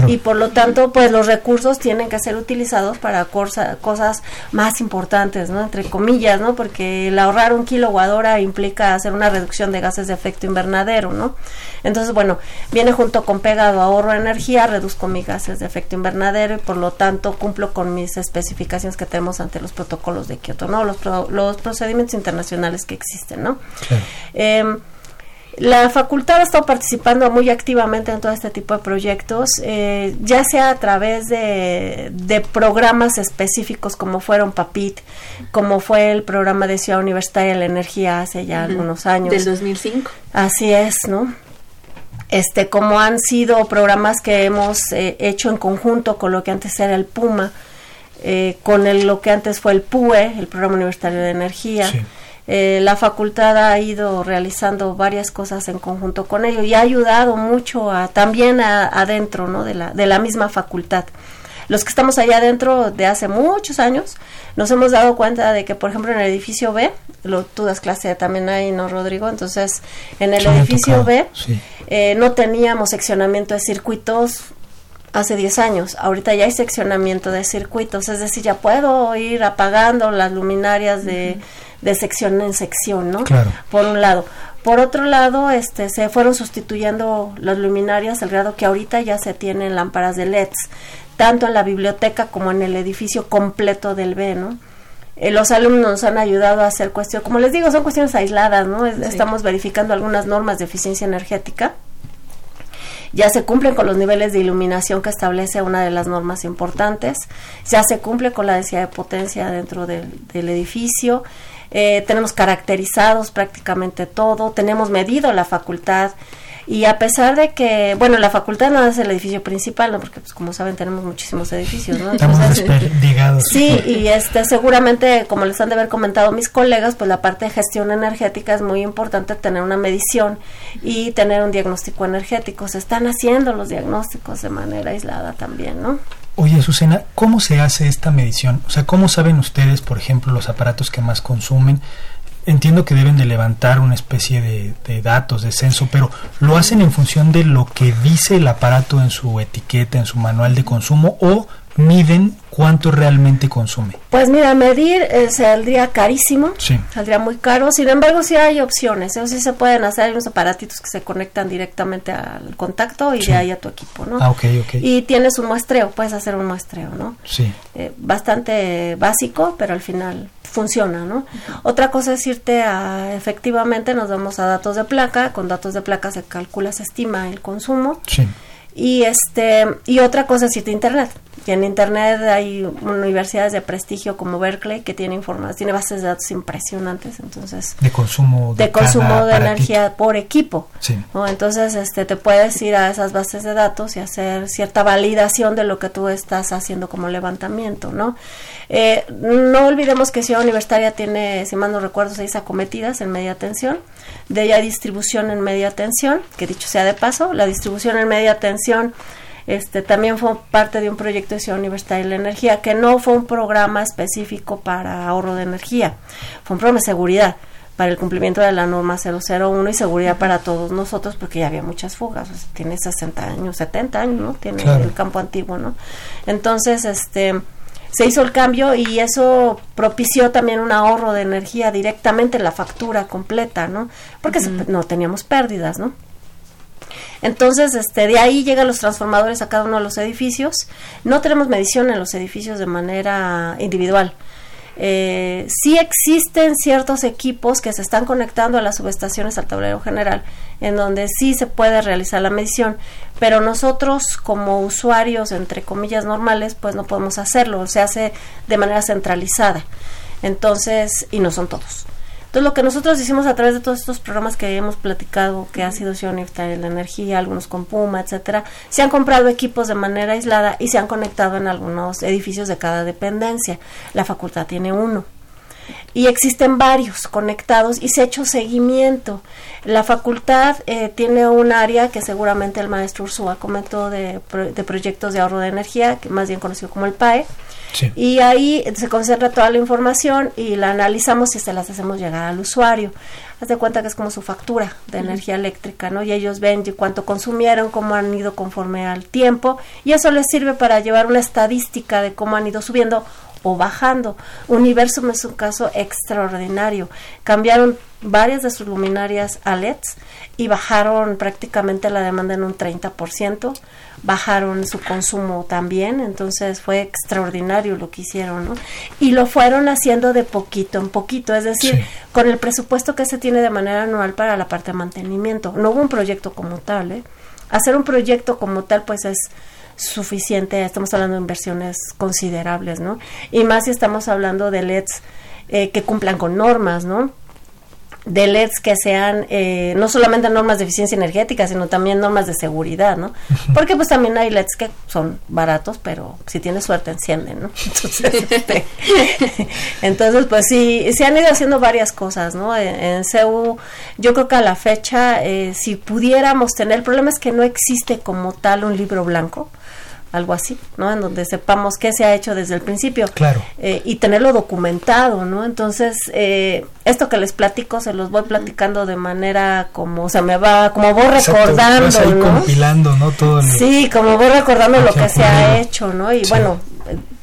y por lo tanto pues los recursos tienen que ser utilizados para cosas más importantes, ¿no? Entre comillas, ¿no? Porque el ahorrar un kilowatt hora implica hacer una reducción de gases de efecto invernadero, ¿no? Entonces, bueno, viene junto con pegado ahorro de energía, reduzco mis gases de efecto invernadero y por lo tanto cumplo con mis especificaciones que tenemos ante los protocolos de Kioto, ¿no? Los, los procedimientos internacionales que existen, ¿no? Em, la facultad ha estado participando muy activamente en todo este tipo de proyectos, eh, ya sea a través de, programas específicos como fueron PAPIT, como fue el programa de Ciudad Universitaria de la Energía hace ya algunos años. Del 2005. Así es, ¿no? Este, como han sido programas que hemos eh, hecho en conjunto con lo que antes era el PUMA, eh, con el, lo que antes fue el PUE, el Programa Universitario de Energía. Sí eh, la facultad ha ido realizando varias cosas en conjunto con ello y ha ayudado mucho a, también adentro ¿no? de, la, de la misma facultad. Los que estamos allá adentro de hace muchos años nos hemos dado cuenta de que, por ejemplo, en el edificio B, lo, tú das clase también ahí, ¿no, Rodrigo? Entonces, en el edificio B eh, no teníamos seccionamiento de circuitos hace 10 años. Ahorita ya hay seccionamiento de circuitos, es decir, ya puedo ir apagando las luminarias de de sección en sección, ¿no? Claro. Por un lado. Por otro lado, este, se fueron sustituyendo las luminarias al grado que ahorita ya se tienen lámparas de LEDs, tanto en la biblioteca como en el edificio completo del B, ¿no? Eh, los alumnos nos han ayudado a hacer cuestiones, como les digo, son cuestiones aisladas, ¿no? Estamos verificando algunas normas de eficiencia energética. Ya se cumplen con los niveles de iluminación que establece una de las normas importantes. Ya se cumple con la densidad de potencia dentro del, del edificio. Eh, tenemos caracterizados prácticamente todo. Tenemos medido la facultad y a pesar de que, bueno, la facultad no es el edificio principal, ¿no? Porque, pues, como saben, tenemos muchísimos edificios, ¿no? Estamos. Sí, y este, seguramente, como les han de haber comentado mis colegas, pues la parte de gestión energética es muy importante tener una medición y tener un diagnóstico energético. Se están haciendo los diagnósticos de manera aislada también, ¿no? Oye, Azucena, ¿cómo se hace esta medición? O sea, ¿cómo saben ustedes, por ejemplo, los aparatos que más consumen? entiendo que deben de levantar una especie de, de, datos, de censo, pero ¿lo hacen en función de lo que dice el aparato en su etiqueta, en su manual de consumo, o miden cuánto realmente consume? Pues mira, medir eh, saldría carísimo, sí. saldría muy caro, sin embargo sí hay opciones, eso sí se pueden hacer, hay unos aparatitos que se conectan directamente al contacto y Sí. de ahí a tu equipo, ¿no? Ah, ok, ok. Y tienes un muestreo, puedes hacer un muestreo, ¿no? Sí. Eh, bastante básico, pero al final funciona, ¿no? Otra cosa es irte a, efectivamente, nos vamos a datos de placa, con datos de placa se calcula, se estima el consumo, Sí. y este y otra cosa es irte a internet y en internet hay universidades de prestigio como Berkeley que tiene información tiene bases de datos impresionantes entonces De consumo de, consumo de energía por equipo Sí. ¿no? entonces este te puedes ir a esas bases de datos y hacer cierta validación de lo que tú estás haciendo como levantamiento no Eh, no olvidemos que Ciudad Universitaria tiene si mal no recuerdo seis acometidas en media tensión de ella distribución en media tensión que dicho sea de paso la distribución en media tensión este también fue parte de un proyecto de Ciudad Universitaria de la Energía que no fue un programa específico para ahorro de energía fue un programa de seguridad para el cumplimiento de la norma 001 y seguridad para todos nosotros porque ya había muchas fugas, o sea, tiene 60 años, 70 años, ¿no? Tiene Claro. el campo antiguo, ¿no? Entonces, este se hizo el cambio y eso propició también un ahorro de energía directamente en la factura completa, ¿no? Porque se- no teníamos pérdidas, ¿no? Entonces, este, de ahí llegan los transformadores a cada uno de los edificios. No tenemos medición en los edificios de manera individual. Eh, sí existen ciertos equipos que se están conectando a las subestaciones al tablero general, en donde sí se puede realizar la medición, pero nosotros como usuarios, entre comillas, normales, pues no podemos hacerlo, se hace de manera centralizada. Entonces, y no son todos. Entonces, lo que nosotros hicimos a través de todos estos programas que hemos platicado, que ha sido Universitaria de la Energía, algunos con Puma, etcétera, se han comprado equipos de manera aislada y se han conectado en algunos edificios de cada dependencia. La facultad tiene uno. Y existen varios conectados y se ha hecho seguimiento. La facultad eh, tiene un área que seguramente el maestro Ursúa comentó de, pro- de proyectos de ahorro de energía, que más bien conocido como el PAE. Sí. Y ahí se concentra toda la información y la analizamos y se las hacemos llegar al usuario. Haz de cuenta que es como su factura de energía eléctrica, ¿no? Y ellos ven cuánto consumieron, cómo han ido conforme al tiempo, y eso les sirve para llevar una estadística de cómo han ido subiendo o bajando. Universum es un caso extraordinario. Cambiaron varias de sus luminarias a LEDs y bajaron prácticamente la demanda en un 30%, bajaron su consumo también, entonces fue extraordinario lo que hicieron, ¿no? Y lo fueron haciendo de poquito en poquito, es decir, Sí. con el presupuesto que se tiene de manera anual para la parte de mantenimiento. No hubo un proyecto como tal, ¿eh? Hacer un proyecto como tal, pues es suficiente, estamos hablando de inversiones considerables, ¿no? Y más si estamos hablando de LEDs eh, que cumplan con normas, ¿no? de LEDs que sean eh, no solamente normas de eficiencia energética, sino también normas de seguridad, ¿no? Porque pues también hay LEDs que son baratos, pero si tienes suerte encienden, ¿no? Entonces, este, entonces pues sí, se han ido haciendo varias cosas, ¿no? En, en CEU, yo creo que a la fecha, eh, si pudiéramos tener, el problema es que no existe como tal un libro blanco, algo así, ¿no? En donde sepamos qué se ha hecho desde el principio. Claro. Eh, y tenerlo documentado, ¿no? Entonces, eh, esto que les platico, se los voy platicando de manera como, se me va, como voy Exacto, recordando, vas ahí ¿no? compilando, ¿no? Todo el- Sí, como voy recordando lo que se ha hecho, ¿no? Y Sí. bueno,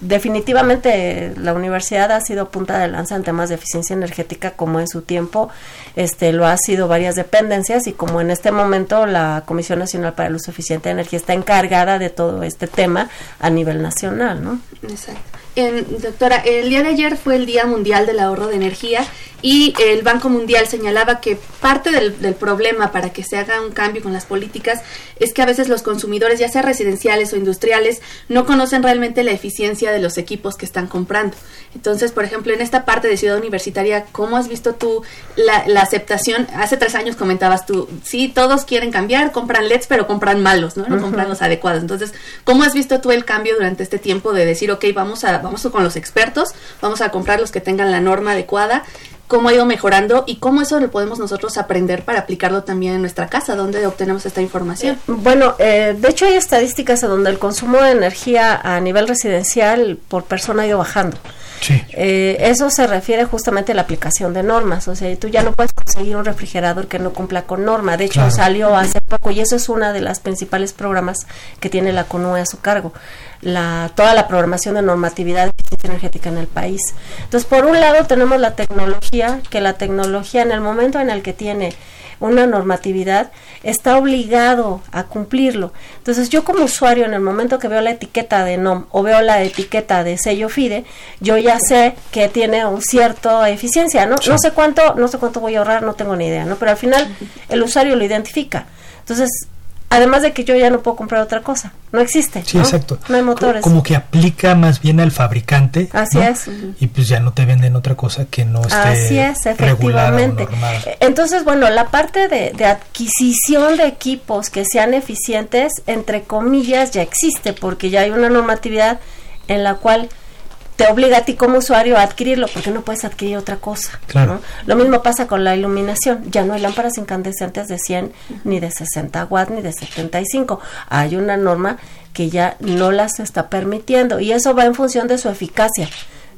definitivamente la universidad ha sido punta de lanza en temas de eficiencia energética como en su tiempo este lo ha sido varias dependencias y como en este momento la Comisión Nacional para el Uso Eficiente de Energía está encargada de todo este tema a nivel nacional, ¿no? Exacto. Doctora, el día de ayer fue el Día Mundial del Ahorro de Energía y el Banco Mundial señalaba que parte del, del, problema para que se haga un cambio con las políticas es que a veces los consumidores, ya sea residenciales o industriales, no conocen realmente la eficiencia de los equipos que están comprando. Entonces, por ejemplo, en esta parte de Ciudad Universitaria, ¿cómo has visto tú la, la aceptación? Hace tres años comentabas tú, sí, todos quieren cambiar, compran LEDs, pero compran malos, ¿no? No compran los adecuados. Entonces, ¿cómo has visto tú el cambio durante este tiempo de decir, ok, vamos, a, vamos con los expertos, vamos a comprar los que tengan la norma adecuada? cómo ha ido mejorando y cómo eso lo podemos nosotros aprender para aplicarlo también en nuestra casa, donde obtenemos esta información. Eh, bueno, eh, de hecho hay estadísticas en donde el consumo de energía a nivel residencial por persona ha ido bajando. Sí. Eh, eso se refiere justamente a la aplicación de normas, o sea, tú ya no puedes conseguir un refrigerador que no cumpla con norma. De hecho, salió hace poco y eso es una de las principales programas que tiene la CONUE a su cargo la, toda la programación de normatividad de eficiencia energética en el país. Entonces, por un lado tenemos la tecnología, que la tecnología en el momento en el que tiene una normatividad está obligado a cumplirlo. Entonces, yo como usuario en el momento que veo la etiqueta de NOM o veo la etiqueta de sello FIDE, yo ya sé que tiene un cierta eficiencia, ¿no? No sé cuánto, no sé cuánto voy a ahorrar, no tengo ni idea, ¿no? Pero al final el usuario lo identifica. Entonces, Además de que yo ya no puedo comprar otra cosa, no existe. Sí, exacto. No hay motores. Como que aplica más bien al fabricante. Así es. Y pues ya no te venden otra cosa que no esté Así es, efectivamente. Entonces, bueno, la parte de, de, adquisición de equipos que sean eficientes, entre comillas, ya existe, porque ya hay una normatividad en la cual te obliga a ti como usuario a adquirirlo porque no puedes adquirir otra cosa. Claro. Lo mismo pasa con la iluminación. Ya no hay lámparas incandescentes de 100 ni de 60 watts ni de 75. Hay una norma que ya no las está permitiendo y eso va en función de su eficacia.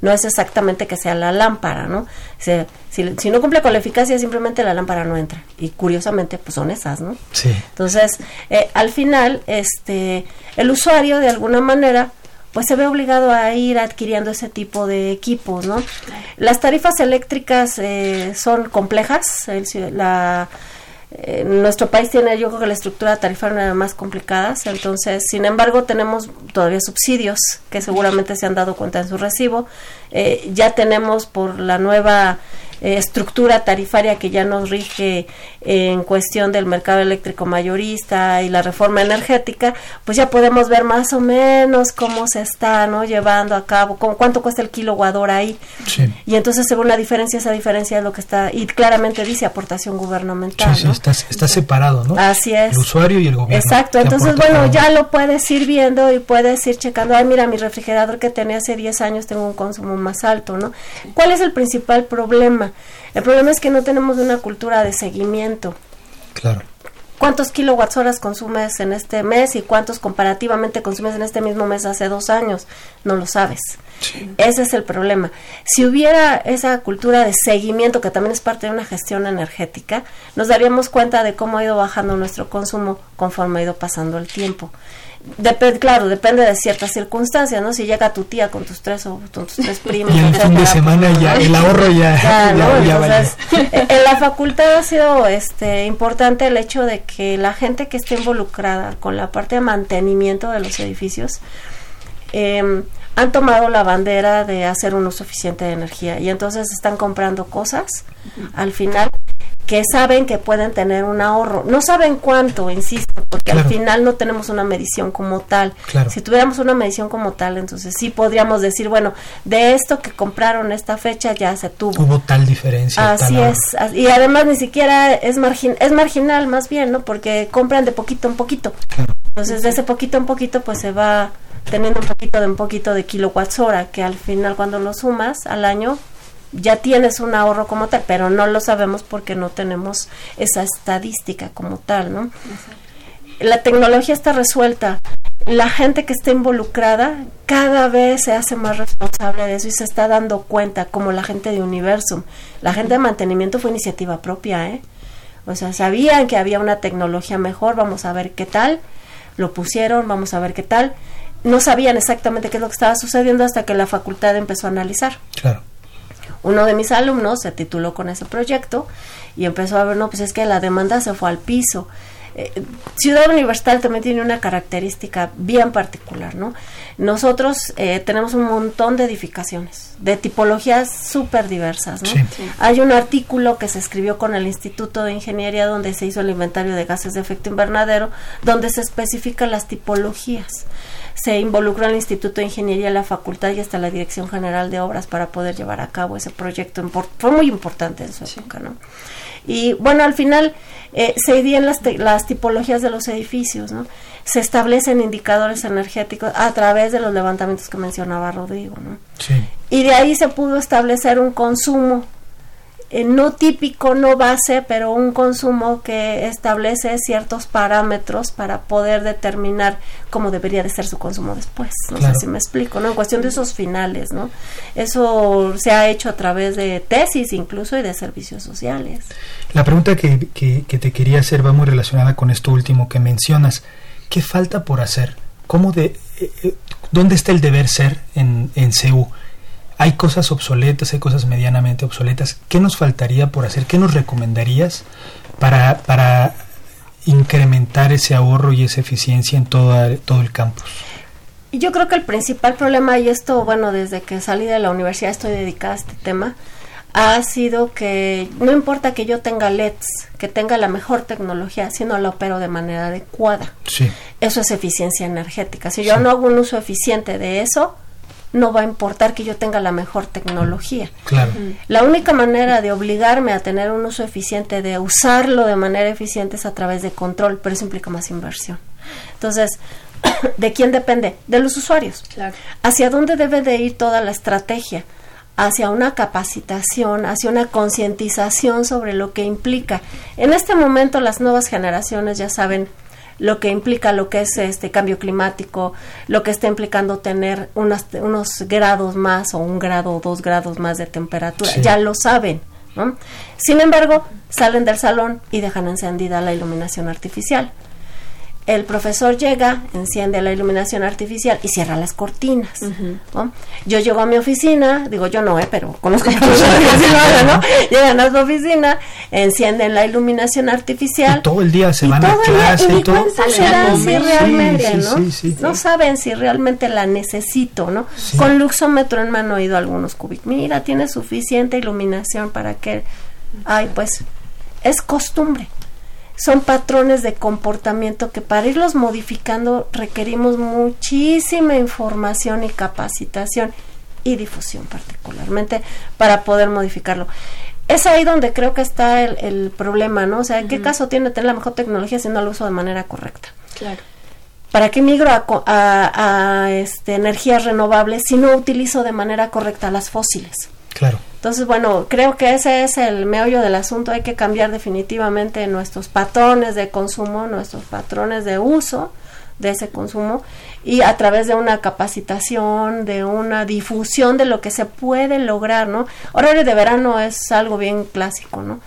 No es exactamente que sea la lámpara, ¿no? si, si, no cumple con la eficacia, simplemente la lámpara no entra. Y curiosamente, pues son esas, ¿no? Sí. Entonces, eh, al final, este, el usuario de alguna manera pues se ve obligado a ir adquiriendo ese tipo de equipos, ¿no? Las tarifas eléctricas eh, son complejas, la, eh, nuestro país tiene yo creo que la estructura tarifaria más complicada, entonces, sin embargo, tenemos todavía subsidios que seguramente se han dado cuenta en su recibo, eh, ya tenemos por la nueva eh, estructura tarifaria que ya nos rige en cuestión del mercado eléctrico mayorista y la reforma energética, pues ya podemos ver más o menos cómo se está ¿no? llevando a cabo, cuánto cuesta el kilowatt hora ahí. Y entonces se ve una diferencia, esa diferencia es lo que está, y claramente dice aportación gubernamental. Sí, está, está, separado, ¿no? Así es. El usuario y el gobierno. Exacto, entonces bueno, ya lo puedes ir viendo y puedes ir checando, ay mira, mi refrigerador que tenía hace 10 años tengo un consumo más alto, ¿no? ¿Cuál es el principal problema? El problema es que no tenemos una cultura de seguimiento. Claro. ¿Cuántos kilowatts horas consumes en este mes y cuántos comparativamente consumes en este mismo mes hace dos años? No lo sabes. Ese es el problema. Si hubiera esa cultura de seguimiento, que también es parte de una gestión energética, nos daríamos cuenta de cómo ha ido bajando nuestro consumo conforme ha ido pasando el tiempo. Depende, claro, depende de ciertas circunstancias, ¿no? Si llega tu tía con tus tres o con tus tres primos. Y el fin de semana ya, el ahorro ya, ya, En la facultad ha sido este importante el hecho de que la gente que esté involucrada con la parte de mantenimiento de los edificios eh, han tomado la bandera de hacer un uso eficiente de energía y entonces están comprando cosas al final que saben que pueden tener un ahorro. No saben cuánto, insisto, porque al final no tenemos una medición como tal. Si tuviéramos una medición como tal, entonces sí podríamos decir, bueno, de esto que compraron esta fecha ya se tuvo. Hubo tal diferencia. Así es. Y además ni siquiera es, margin es marginal más bien, ¿no? Porque compran de poquito en poquito. Entonces de ese poquito en poquito pues se va teniendo un poquito de un poquito de kilowatts hora, que al final cuando lo sumas al año ya tienes un ahorro como tal, pero no lo sabemos porque no tenemos esa estadística como tal, ¿no? La tecnología está resuelta. La gente que está involucrada cada vez se hace más responsable de eso y se está dando cuenta, como la gente de Universum. La gente de mantenimiento fue iniciativa propia, ¿eh? O sea, sabían que había una tecnología mejor, vamos a ver qué tal. Lo pusieron, vamos a ver qué tal no sabían exactamente qué es lo que estaba sucediendo hasta que la facultad empezó a analizar. Claro. Uno de mis alumnos se tituló con ese proyecto y empezó a ver, no, pues es que la demanda se fue al piso. Eh, Ciudad Universitaria también tiene una característica bien particular, ¿no? Nosotros eh, tenemos un montón de edificaciones, de tipologías súper diversas, ¿no? Sí. Hay un artículo que se escribió con el Instituto de Ingeniería donde se hizo el inventario de gases de efecto invernadero, donde se especifican las tipologías. Se involucró el Instituto de Ingeniería, la facultad y hasta la Dirección General de Obras para poder llevar a cabo ese proyecto. Fue muy importante en su época, ¿no? Y bueno, al final eh, se dividen las, te- las tipologías de los edificios, ¿no? Se establecen indicadores energéticos a través de los levantamientos que mencionaba Rodrigo, ¿no? Sí. Y de ahí se pudo establecer un consumo eh, no típico, no base, pero un consumo que establece ciertos parámetros para poder determinar cómo debería de ser su consumo después. No Claro. sé si me explico, ¿no? En cuestión de esos finales, ¿no? Eso se ha hecho a través de tesis incluso y de servicios sociales. La pregunta que, que- que te quería hacer va muy relacionada con esto último que mencionas. ¿Qué falta por hacer? ¿Cómo de, eh, eh, ¿Dónde está el deber ser en, en CEU? Hay cosas obsoletas, hay cosas medianamente obsoletas. ¿Qué nos faltaría por hacer? ¿Qué nos recomendarías para, para incrementar ese ahorro y esa eficiencia en toda, todo el campus? Y yo creo que el principal problema, y esto, bueno, desde que salí de la universidad estoy dedicada a este tema, ha sido que no importa que yo tenga LEDs, que tenga la mejor tecnología, si no la opero de manera adecuada. Sí, Eso es eficiencia energética. Si yo no hago un uso eficiente de eso, no va a importar que yo tenga la mejor tecnología. claro. La única manera de obligarme a tener un uso eficiente, de usarlo de manera eficiente, es a través de control, pero eso implica más inversión. Entonces, ¿de quién depende? De los usuarios. Claro. ¿Hacia dónde debe de ir toda la estrategia? Hacia una capacitación, hacia una concientización sobre lo que implica. En este momento las nuevas generaciones ya saben lo que implica lo que es este cambio climático, lo que está implicando tener unas, unos grados más o un grado o dos grados más de temperatura, Sí. ya lo saben. ¿no? Sin embargo, salen del salón y dejan encendida la iluminación artificial. El profesor llega, enciende la iluminación artificial y cierra las cortinas. ¿no? Yo llego a mi oficina, digo yo no, eh, pero conozco profesores lo hacen, ¿no? Llegan a su oficina, encienden la iluminación artificial. Y todo el día se y van a clase y y todo. a si realmente, Sí, ¿no? sí, sí. No saben si realmente la necesito, ¿no? Sí. Con luxómetro en mano he ido a algunos cúbicos. Mira, tiene suficiente iluminación para que... Ay, pues es costumbre. Son patrones de comportamiento que para irlos modificando requerimos muchísima información y capacitación y difusión particularmente para poder modificarlo. Es ahí donde creo que está el, el problema, ¿no? O sea, ¿en qué caso tiene tener la mejor tecnología si no lo uso de manera correcta? Claro. ¿Para qué migro a, co- a- a, este, energías renovables si no utilizo de manera correcta las fósiles? Claro. Entonces, bueno, creo que ese es el meollo del asunto. Hay que cambiar definitivamente nuestros patrones de consumo, nuestros patrones de uso de ese consumo y a través de una capacitación, de una difusión de lo que se puede lograr, ¿no? Horario de verano es algo bien clásico, ¿no?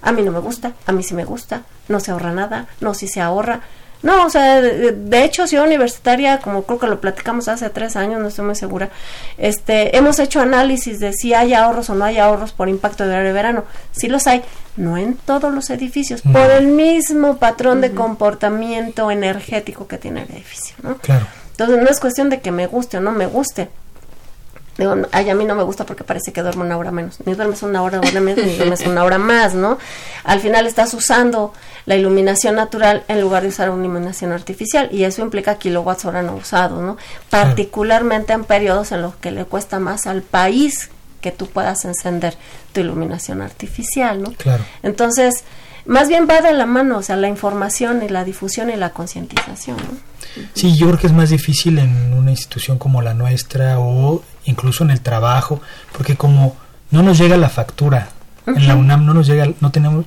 A mí no me gusta, a mí sí me gusta, no se ahorra nada, no, sí se ahorra. No, o sea, de, de hecho, Ciudad Universitaria, como creo que lo platicamos hace tres años, no estoy muy segura, este, hemos hecho análisis de si hay ahorros o no hay ahorros por impacto de horario de verano. Sí los hay, no en todos los edificios, No. por el mismo patrón de comportamiento energético que tiene el edificio, ¿no? Claro. Entonces no es cuestión de que me guste o no me guste. Digo, ay, a mí no me gusta porque parece que duermo una hora menos. Ni duermes una hora, menos, ni duermes una hora más, ¿no? Al final estás usando la iluminación natural en lugar de usar una iluminación artificial y eso implica kilowatts hora no usados, ¿no? Particularmente en periodos en los que le cuesta más al país que tú puedas encender tu iluminación artificial, ¿no? Claro. Entonces, más bien va de la mano, o sea, la información y la difusión y la concientización, ¿no? Sí, yo creo que es más difícil en una institución como la nuestra o incluso en el trabajo, porque como no nos llega la factura, en la UNAM no nos llega, no tenemos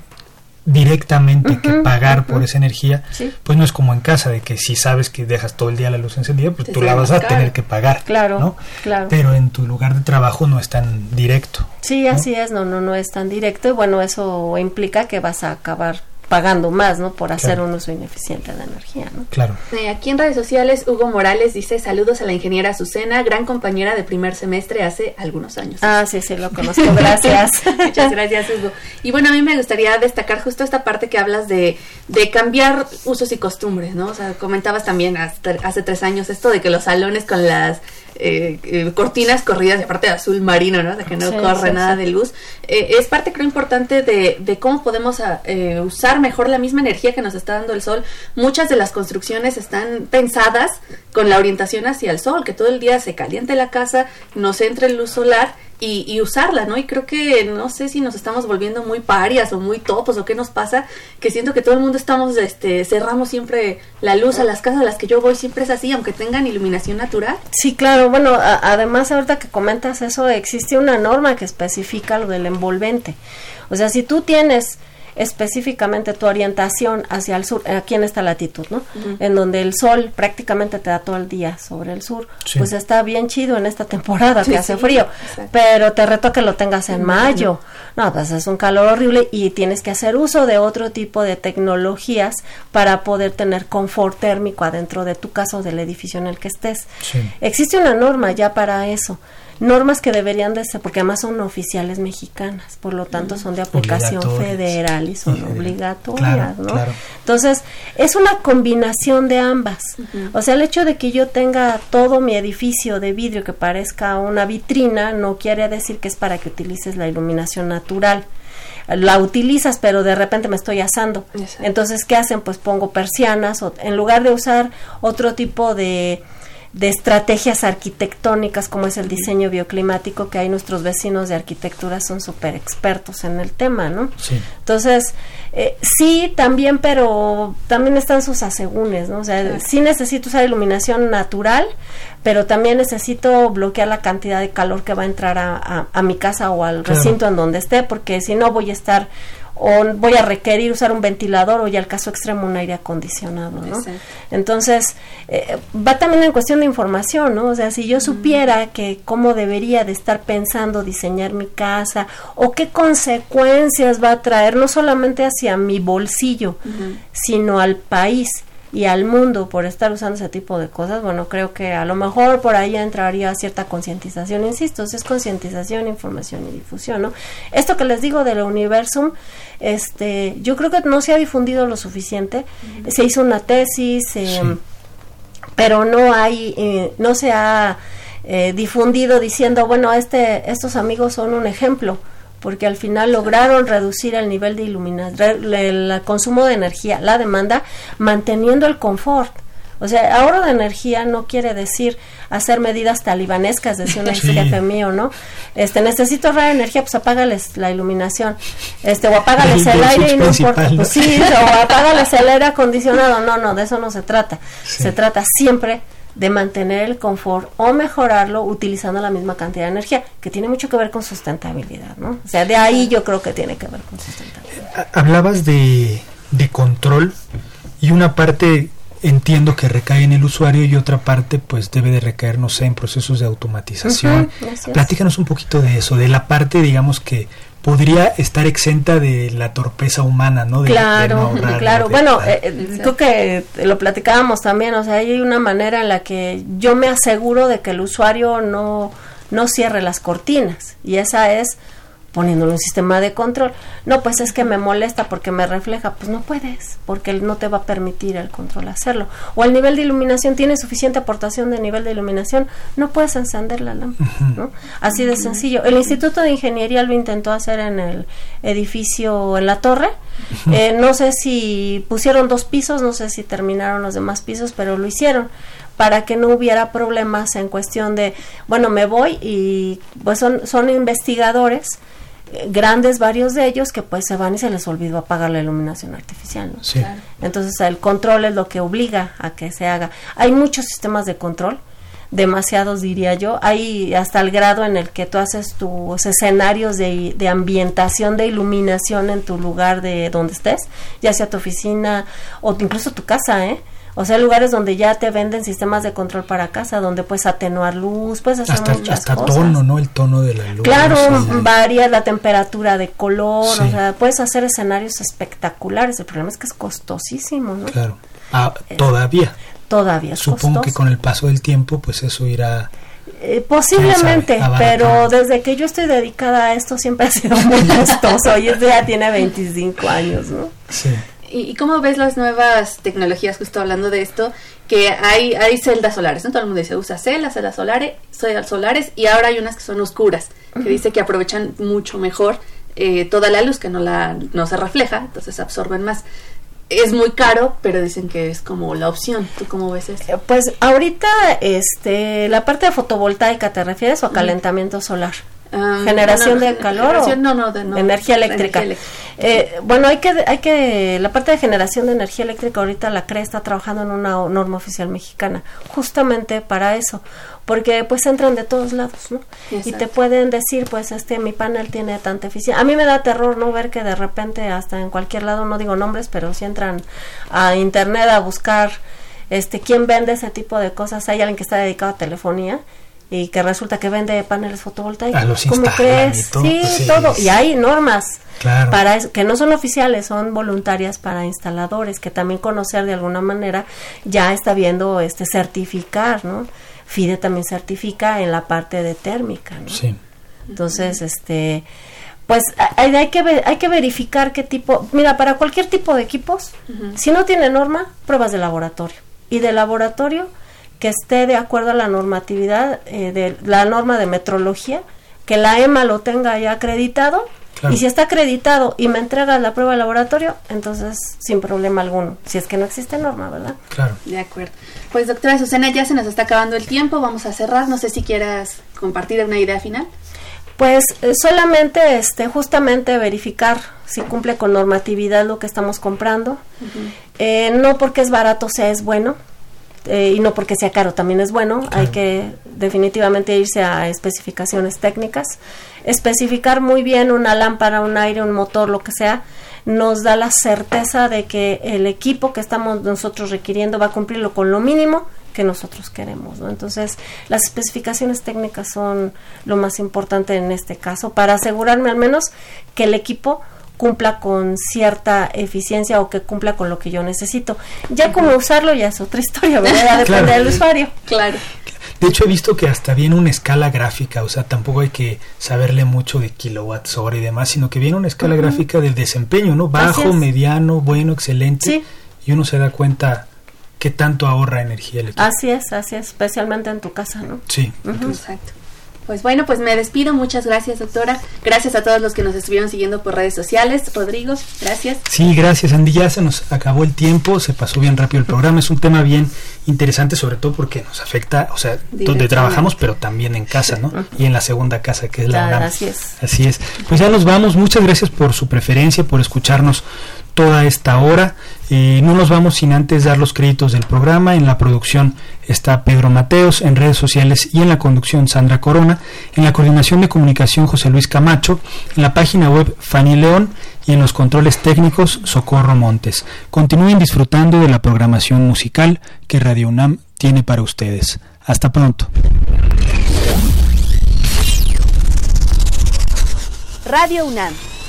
directamente que pagar por esa energía, Sí. pues no es como en casa, de que si sabes que dejas todo el día la luz encendida, pues Te tú la vas a caro. tener que pagar, Claro, ¿no? claro. Pero en tu lugar de trabajo no es tan directo. Sí, así es, no, no, no es tan directo y bueno, eso implica que vas a acabar pagando más, ¿no? Por hacer un uso ineficiente de energía, ¿no? Claro. Eh, aquí en redes sociales, Hugo Morales dice saludos a la ingeniera Azucena, gran compañera de primer semestre hace algunos años. Ah, sí, sí, lo conozco, gracias. Muchas gracias, Hugo. Y bueno, a mí me gustaría destacar justo esta parte que hablas de, de cambiar usos y costumbres, ¿no? O sea, comentabas también hasta, hace tres años esto de que los salones con las eh, eh, cortinas corridas de parte de azul marino, ¿no? De que no corre nada de luz. Eh, es parte, creo, importante de, de cómo podemos ah, usar mejor la misma energía que nos está dando el sol. Muchas de las construcciones están pensadas con la orientación hacia el sol, que todo el día se caliente la casa, nos entre luz solar y, usarla, ¿no? Y creo que no sé si nos estamos volviendo muy parias o muy topos o qué nos pasa, que siento que todo el mundo estamos, este, cerramos siempre la luz a las casas a las que yo voy, siempre es así, aunque tengan iluminación natural. Sí, claro, bueno, además ahorita que comentas eso, existe una norma que especifica lo del envolvente. O sea, si tú tienes específicamente tu orientación hacia el sur, aquí en esta latitud, ¿no? En donde el sol prácticamente te da todo el día sobre el sur, pues está bien chido en esta temporada que hace frío, pero te reto que lo tengas en mayo. No, pues es un calor horrible y tienes que hacer uso de otro tipo de tecnologías para poder tener confort térmico adentro de tu casa o del edificio en el que estés. Existe una norma ya para eso normas que deberían de ser, porque además son oficiales mexicanas, por lo tanto son de aplicación federal y son obligatorias, ¿no? Entonces, es una combinación de ambas. O sea, el hecho de que yo tenga todo mi edificio de vidrio que parezca una vitrina no quiere decir que es para que utilices la iluminación natural la utilizas, pero de repente me estoy asando. Entonces, ¿qué hacen? Pues pongo persianas, o, en lugar de usar otro tipo de de estrategias arquitectónicas como es el diseño bioclimático que hay nuestros vecinos de arquitectura son súper expertos en el tema, ¿no? Sí. Entonces, eh, sí, también, pero también están sus asegúnes, ¿no? O sea, sí necesito usar iluminación natural, pero también necesito bloquear la cantidad de calor que va a entrar a, a, mi casa o al recinto en donde esté, porque si no voy a estar o voy a requerir usar un ventilador o ya el caso extremo un aire acondicionado, ¿no? Entonces, eh, va también en cuestión de información, ¿no? O sea, si yo supiera que cómo debería de estar pensando diseñar mi casa o qué consecuencias va a traer no solamente hacia mi bolsillo, sino al país y al mundo por estar usando ese tipo de cosas, bueno, creo que a lo mejor por ahí entraría cierta concientización, insisto, es concientización, información y difusión, ¿no? Esto que les digo del universum, este, yo creo que no se ha difundido lo suficiente, se hizo una tesis, em, pero no hay, eh, no se ha eh, difundido diciendo, bueno, este, estos amigos son un ejemplo, porque al final lograron reducir el nivel de iluminación, el consumo de energía, la demanda, manteniendo el confort. O sea, ahorro de energía no quiere decir hacer medidas talibanescas, decía un ex jefe mío, ¿no? Este, necesito ahorrar energía, pues apágales la iluminación, este, o apágales el, aire y no importa, pues sí, o apágales el aire acondicionado, no, no, de eso no se trata. Se trata siempre de mantener el confort o mejorarlo utilizando la misma cantidad de energía, que tiene mucho que ver con sustentabilidad, ¿no? O sea, de ahí yo creo que tiene que ver con sustentabilidad. Hablabas de, de control y una parte entiendo que recae en el usuario y otra parte pues debe de recaer, no sé, en procesos de automatización. Platícanos un poquito de eso, de la parte digamos que podría estar exenta de la torpeza humana, ¿no? claro, claro. bueno, eh, eh, creo que lo platicábamos también, o sea, hay una manera en la que yo me aseguro de que el usuario no, no cierre las cortinas y esa es poniéndole un sistema de control. No, pues es que me molesta porque me refleja. Pues no puedes, porque él no te va a permitir el control hacerlo. O el nivel de iluminación, tiene suficiente aportación de nivel de iluminación, no puedes encender la lámpara. ¿no? Así de sencillo. El Instituto de Ingeniería lo intentó hacer en el edificio, en la torre. Eh, no sé si pusieron dos pisos, no sé si terminaron los demás pisos, pero lo hicieron para que no hubiera problemas en cuestión de, bueno, me voy y pues son, son investigadores grandes varios de ellos que pues se van y se les olvidó apagar la iluminación artificial. ¿no? Entonces el control es lo que obliga a que se haga. Hay muchos sistemas de control, demasiados diría yo. Hay hasta el grado en el que tú haces tus escenarios de, de ambientación, de iluminación en tu lugar de donde estés, ya sea tu oficina o incluso tu casa, ¿eh? O sea, lugares donde ya te venden sistemas de control para casa, donde puedes atenuar luz, puedes hacer hasta, muchas hasta cosas. tono, ¿no? El tono de la luz. Claro, el- varía la temperatura de color, Sí. o sea, puedes hacer escenarios espectaculares. El problema es que es costosísimo, ¿no? Claro. Ah, todavía. Todavía es Supongo que con el paso del tiempo, pues eso irá. Eh, posiblemente, sabe, pero desde que yo estoy dedicada a esto siempre ha sido muy costoso. Y ya tiene 25 años, ¿no? Sí. ¿Y, y cómo ves las nuevas tecnologías, justo hablando de esto? Que hay, hay celdas solares, ¿no? Todo el mundo dice, usa celdas, celdas solares, celdas solares, y ahora hay unas que son oscuras, que dice que aprovechan mucho mejor eh, toda la luz, que no, la, no se refleja, entonces absorben más. Es muy caro, pero dicen que es como la opción. ¿Tú cómo ves eso? Eh, Pues ahorita, este, la parte de fotovoltaica, ¿te refieres o a calentamiento solar? Um, generación no, no, de calor generación, o no, no, de, no, energía eléctrica. energía Eh, bueno, hay que, hay que, la parte de generación de energía eléctrica ahorita la CRE está trabajando en una norma oficial mexicana, justamente para eso, porque pues entran de todos lados, ¿no? Y te pueden decir, pues este, mi panel tiene tanta eficiencia. A mí me da terror, ¿no? Ver que de repente hasta en cualquier lado, no digo nombres, pero si entran a internet a buscar, este, quién vende ese tipo de cosas, hay alguien que está dedicado a telefonía y que resulta que vende paneles fotovoltaicos. Ah, los ¿Cómo crees? y todo, sí, pues, sí, todo. Y hay normas Claro. para eso, que no son oficiales, son voluntarias para instaladores, que también conocer de alguna manera ya está viendo este certificar, ¿no? FIDE también certifica en la parte de térmica, ¿no? Sí. Entonces, este pues a- hay, hay que ver- hay que verificar qué tipo, mira, para cualquier tipo de equipos, si no tiene norma, pruebas de laboratorio. Y de laboratorio que esté de acuerdo a la normatividad eh, de la norma de metrología, que la EMA lo tenga ya acreditado. Claro. Y si está acreditado y me entregas la prueba de laboratorio, entonces sin problema alguno. Si es que no existe norma, ¿verdad? Claro. De acuerdo. Pues doctora Susana, ya se nos está acabando el tiempo, vamos a cerrar. No sé si quieras compartir una idea final. Pues eh, solamente este justamente verificar si cumple con normatividad lo que estamos comprando. Eh, no porque es barato sea es bueno eh, y no porque sea caro también es bueno. Hay que definitivamente irse a especificaciones técnicas. Especificar muy bien una lámpara, un aire, un motor, lo que sea, nos da la certeza de que el equipo que estamos nosotros requiriendo va a cumplirlo con lo mínimo que nosotros queremos. ¿no? Entonces, las especificaciones técnicas son lo más importante en este caso para asegurarme al menos que el equipo cumpla con cierta eficiencia o que cumpla con lo que yo necesito. Ya como usarlo ya es otra historia, ¿verdad? Depende Claro. del usuario. Claro. De hecho, he visto que hasta viene una escala gráfica, o sea, tampoco hay que saberle mucho de kilowatts hora y demás, sino que viene una escala gráfica del desempeño, ¿no? Bajo, mediano, bueno, excelente. Sí. Y uno se da cuenta qué tanto ahorra energía el equipo. Así es, así es, especialmente en tu casa, ¿no? Sí. Exacto. Pues bueno, pues me despido. Muchas gracias, doctora. Gracias a todos los que nos estuvieron siguiendo por redes sociales. Rodrigo, gracias. Sí, gracias Andy. Ya se nos acabó el tiempo, se pasó bien rápido el programa. Es un tema bien interesante, sobre todo porque nos afecta, o sea, donde trabajamos, pero también en casa, ¿no? Y en la segunda casa, que es la UNAM. así es. Así es. Pues ya nos vamos. Muchas gracias por su preferencia, por escucharnos toda esta hora. Eh, no nos vamos sin antes dar los créditos del programa. En la producción está Pedro Mateos, en redes sociales y en la conducción Sandra Corona, en la coordinación de comunicación José Luis Camacho, en la página web Fanny León y en los controles técnicos Socorro Montes. Continúen disfrutando de la programación musical que Radio UNAM tiene para ustedes. Hasta pronto. Radio UNAM